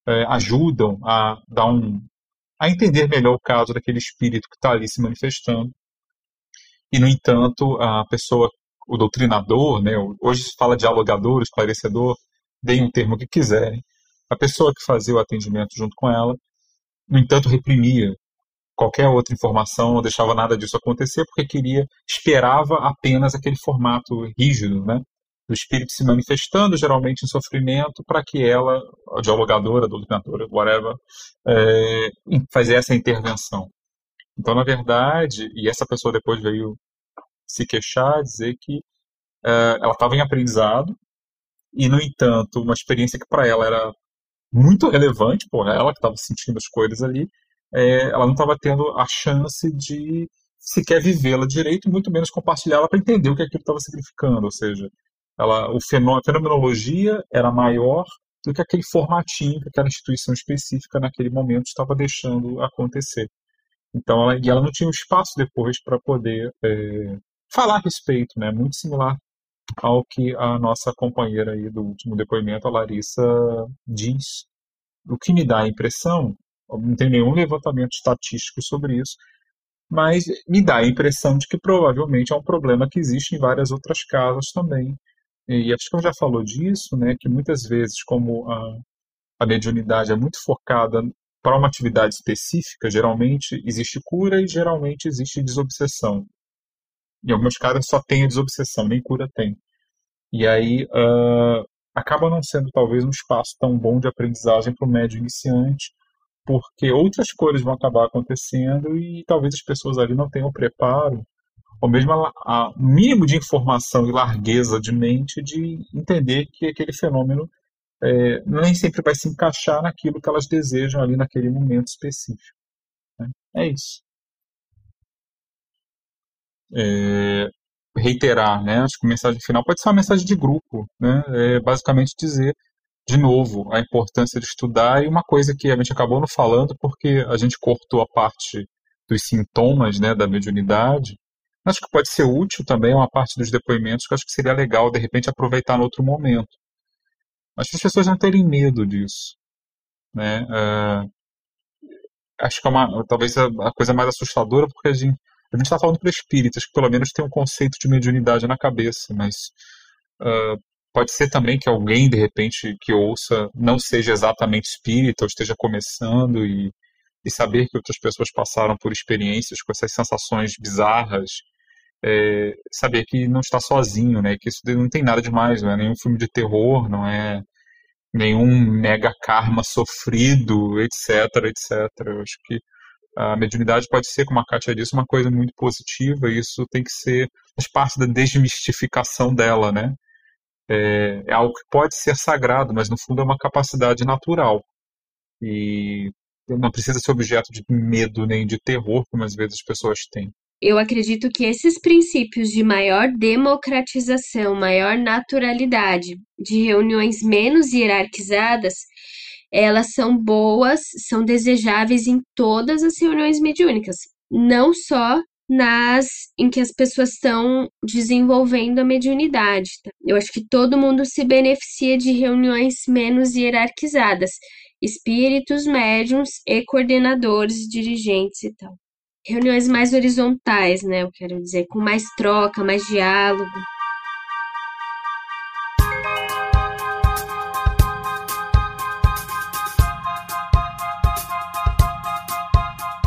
é, ajudam a dar um a entender melhor o caso daquele espírito que está ali se manifestando. E no entanto, a pessoa, o doutrinador, né? Hoje se fala dialogador, esclarecedor, deem um termo que quiserem. A pessoa que fazia o atendimento junto com ela, no entanto, reprimia qualquer outra informação, não deixava nada disso acontecer, porque queria, esperava apenas aquele formato rígido, né? Do espírito se manifestando, geralmente em sofrimento, para que ela, a dialogadora, a doutrinadora, whatever, é, fazer essa intervenção. Então, na verdade, e essa pessoa depois veio se queixar, dizer que é, ela estava em aprendizado, e, no entanto, uma experiência que para ela era muito relevante, por ela que estava sentindo as coisas ali, é, ela não estava tendo a chance de sequer vivê-la direito, muito menos compartilhá-la para entender o que aquilo estava significando. Ou seja, ela, o fenô, a fenomenologia era maior do que aquele formatinho que aquela instituição específica naquele momento estava deixando acontecer. Então, ela, e ela não tinha um espaço depois para poder é, falar a respeito, né? Muito similar ao que a nossa companheira aí do último depoimento, a Larissa, diz. O que me dá a impressão não tem nenhum levantamento estatístico sobre isso, mas me dá a impressão de que provavelmente é um problema que existe em várias outras casas também. E acho que eu já falou disso, né, que muitas vezes, como a, a mediunidade é muito focada para uma atividade específica, geralmente existe cura e geralmente existe desobsessão. Em alguns casos só tem a desobsessão, nem cura tem. E aí uh, acaba não sendo talvez um espaço tão bom de aprendizagem para o médio iniciante, porque outras coisas vão acabar acontecendo e talvez as pessoas ali não tenham preparo, ou mesmo o mínimo de informação e largueza de mente de entender que aquele fenômeno é, nem sempre vai se encaixar naquilo que elas desejam ali naquele momento específico. Né? É isso. É, reiterar, né? Acho que a mensagem final pode ser uma mensagem de grupo, né? É basicamente dizer de novo, a importância de estudar e uma coisa que a gente acabou não falando porque a gente cortou a parte dos sintomas né, da mediunidade. Acho que pode ser útil também uma parte dos depoimentos que acho que seria legal, de repente, aproveitar no outro momento. Mas as pessoas não terem medo disso. Né? Uh, acho que é uma, talvez a, a, coisa mais assustadora, porque a gente a está falando para espíritas, que pelo menos tem um conceito de mediunidade na cabeça, mas uh, Pode ser também que alguém, de repente, que ouça, não seja exatamente espírita ou esteja começando e, e saber que outras pessoas passaram por experiências com essas sensações bizarras, é, saber que não está sozinho, né? Que isso não tem nada demais, não é nenhum filme de terror, não é nenhum mega karma sofrido, etc, etc. Eu acho que a mediunidade pode ser, como a Kátia disse, uma coisa muito positiva e isso tem que ser faz parte da desmistificação dela, né? é, é algo que pode ser sagrado, mas no fundo é uma capacidade natural. E não precisa ser objeto de medo nem de terror, como às vezes as pessoas têm. Eu acredito que esses princípios de maior democratização, maior naturalidade, de reuniões menos hierarquizadas, elas são boas, são desejáveis em todas as reuniões mediúnicas, não só nas em que as pessoas estão desenvolvendo a mediunidade. Tá? Eu acho que todo mundo se beneficia de reuniões menos hierarquizadas, espíritos, médiums e coordenadores, dirigentes e tal reuniões mais horizontais, né? Eu quero dizer, com mais troca, mais diálogo.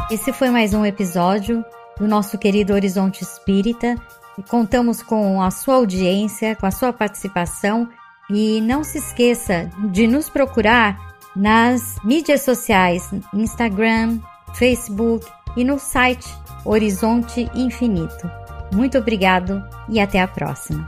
Esse foi mais um episódio do nosso querido Horizonte Espírita e contamos com a sua audiência, com a sua participação e não se esqueça de nos procurar nas mídias sociais, Instagram, Facebook, e no site Horizonte Infinito. Muito obrigado e até a próxima.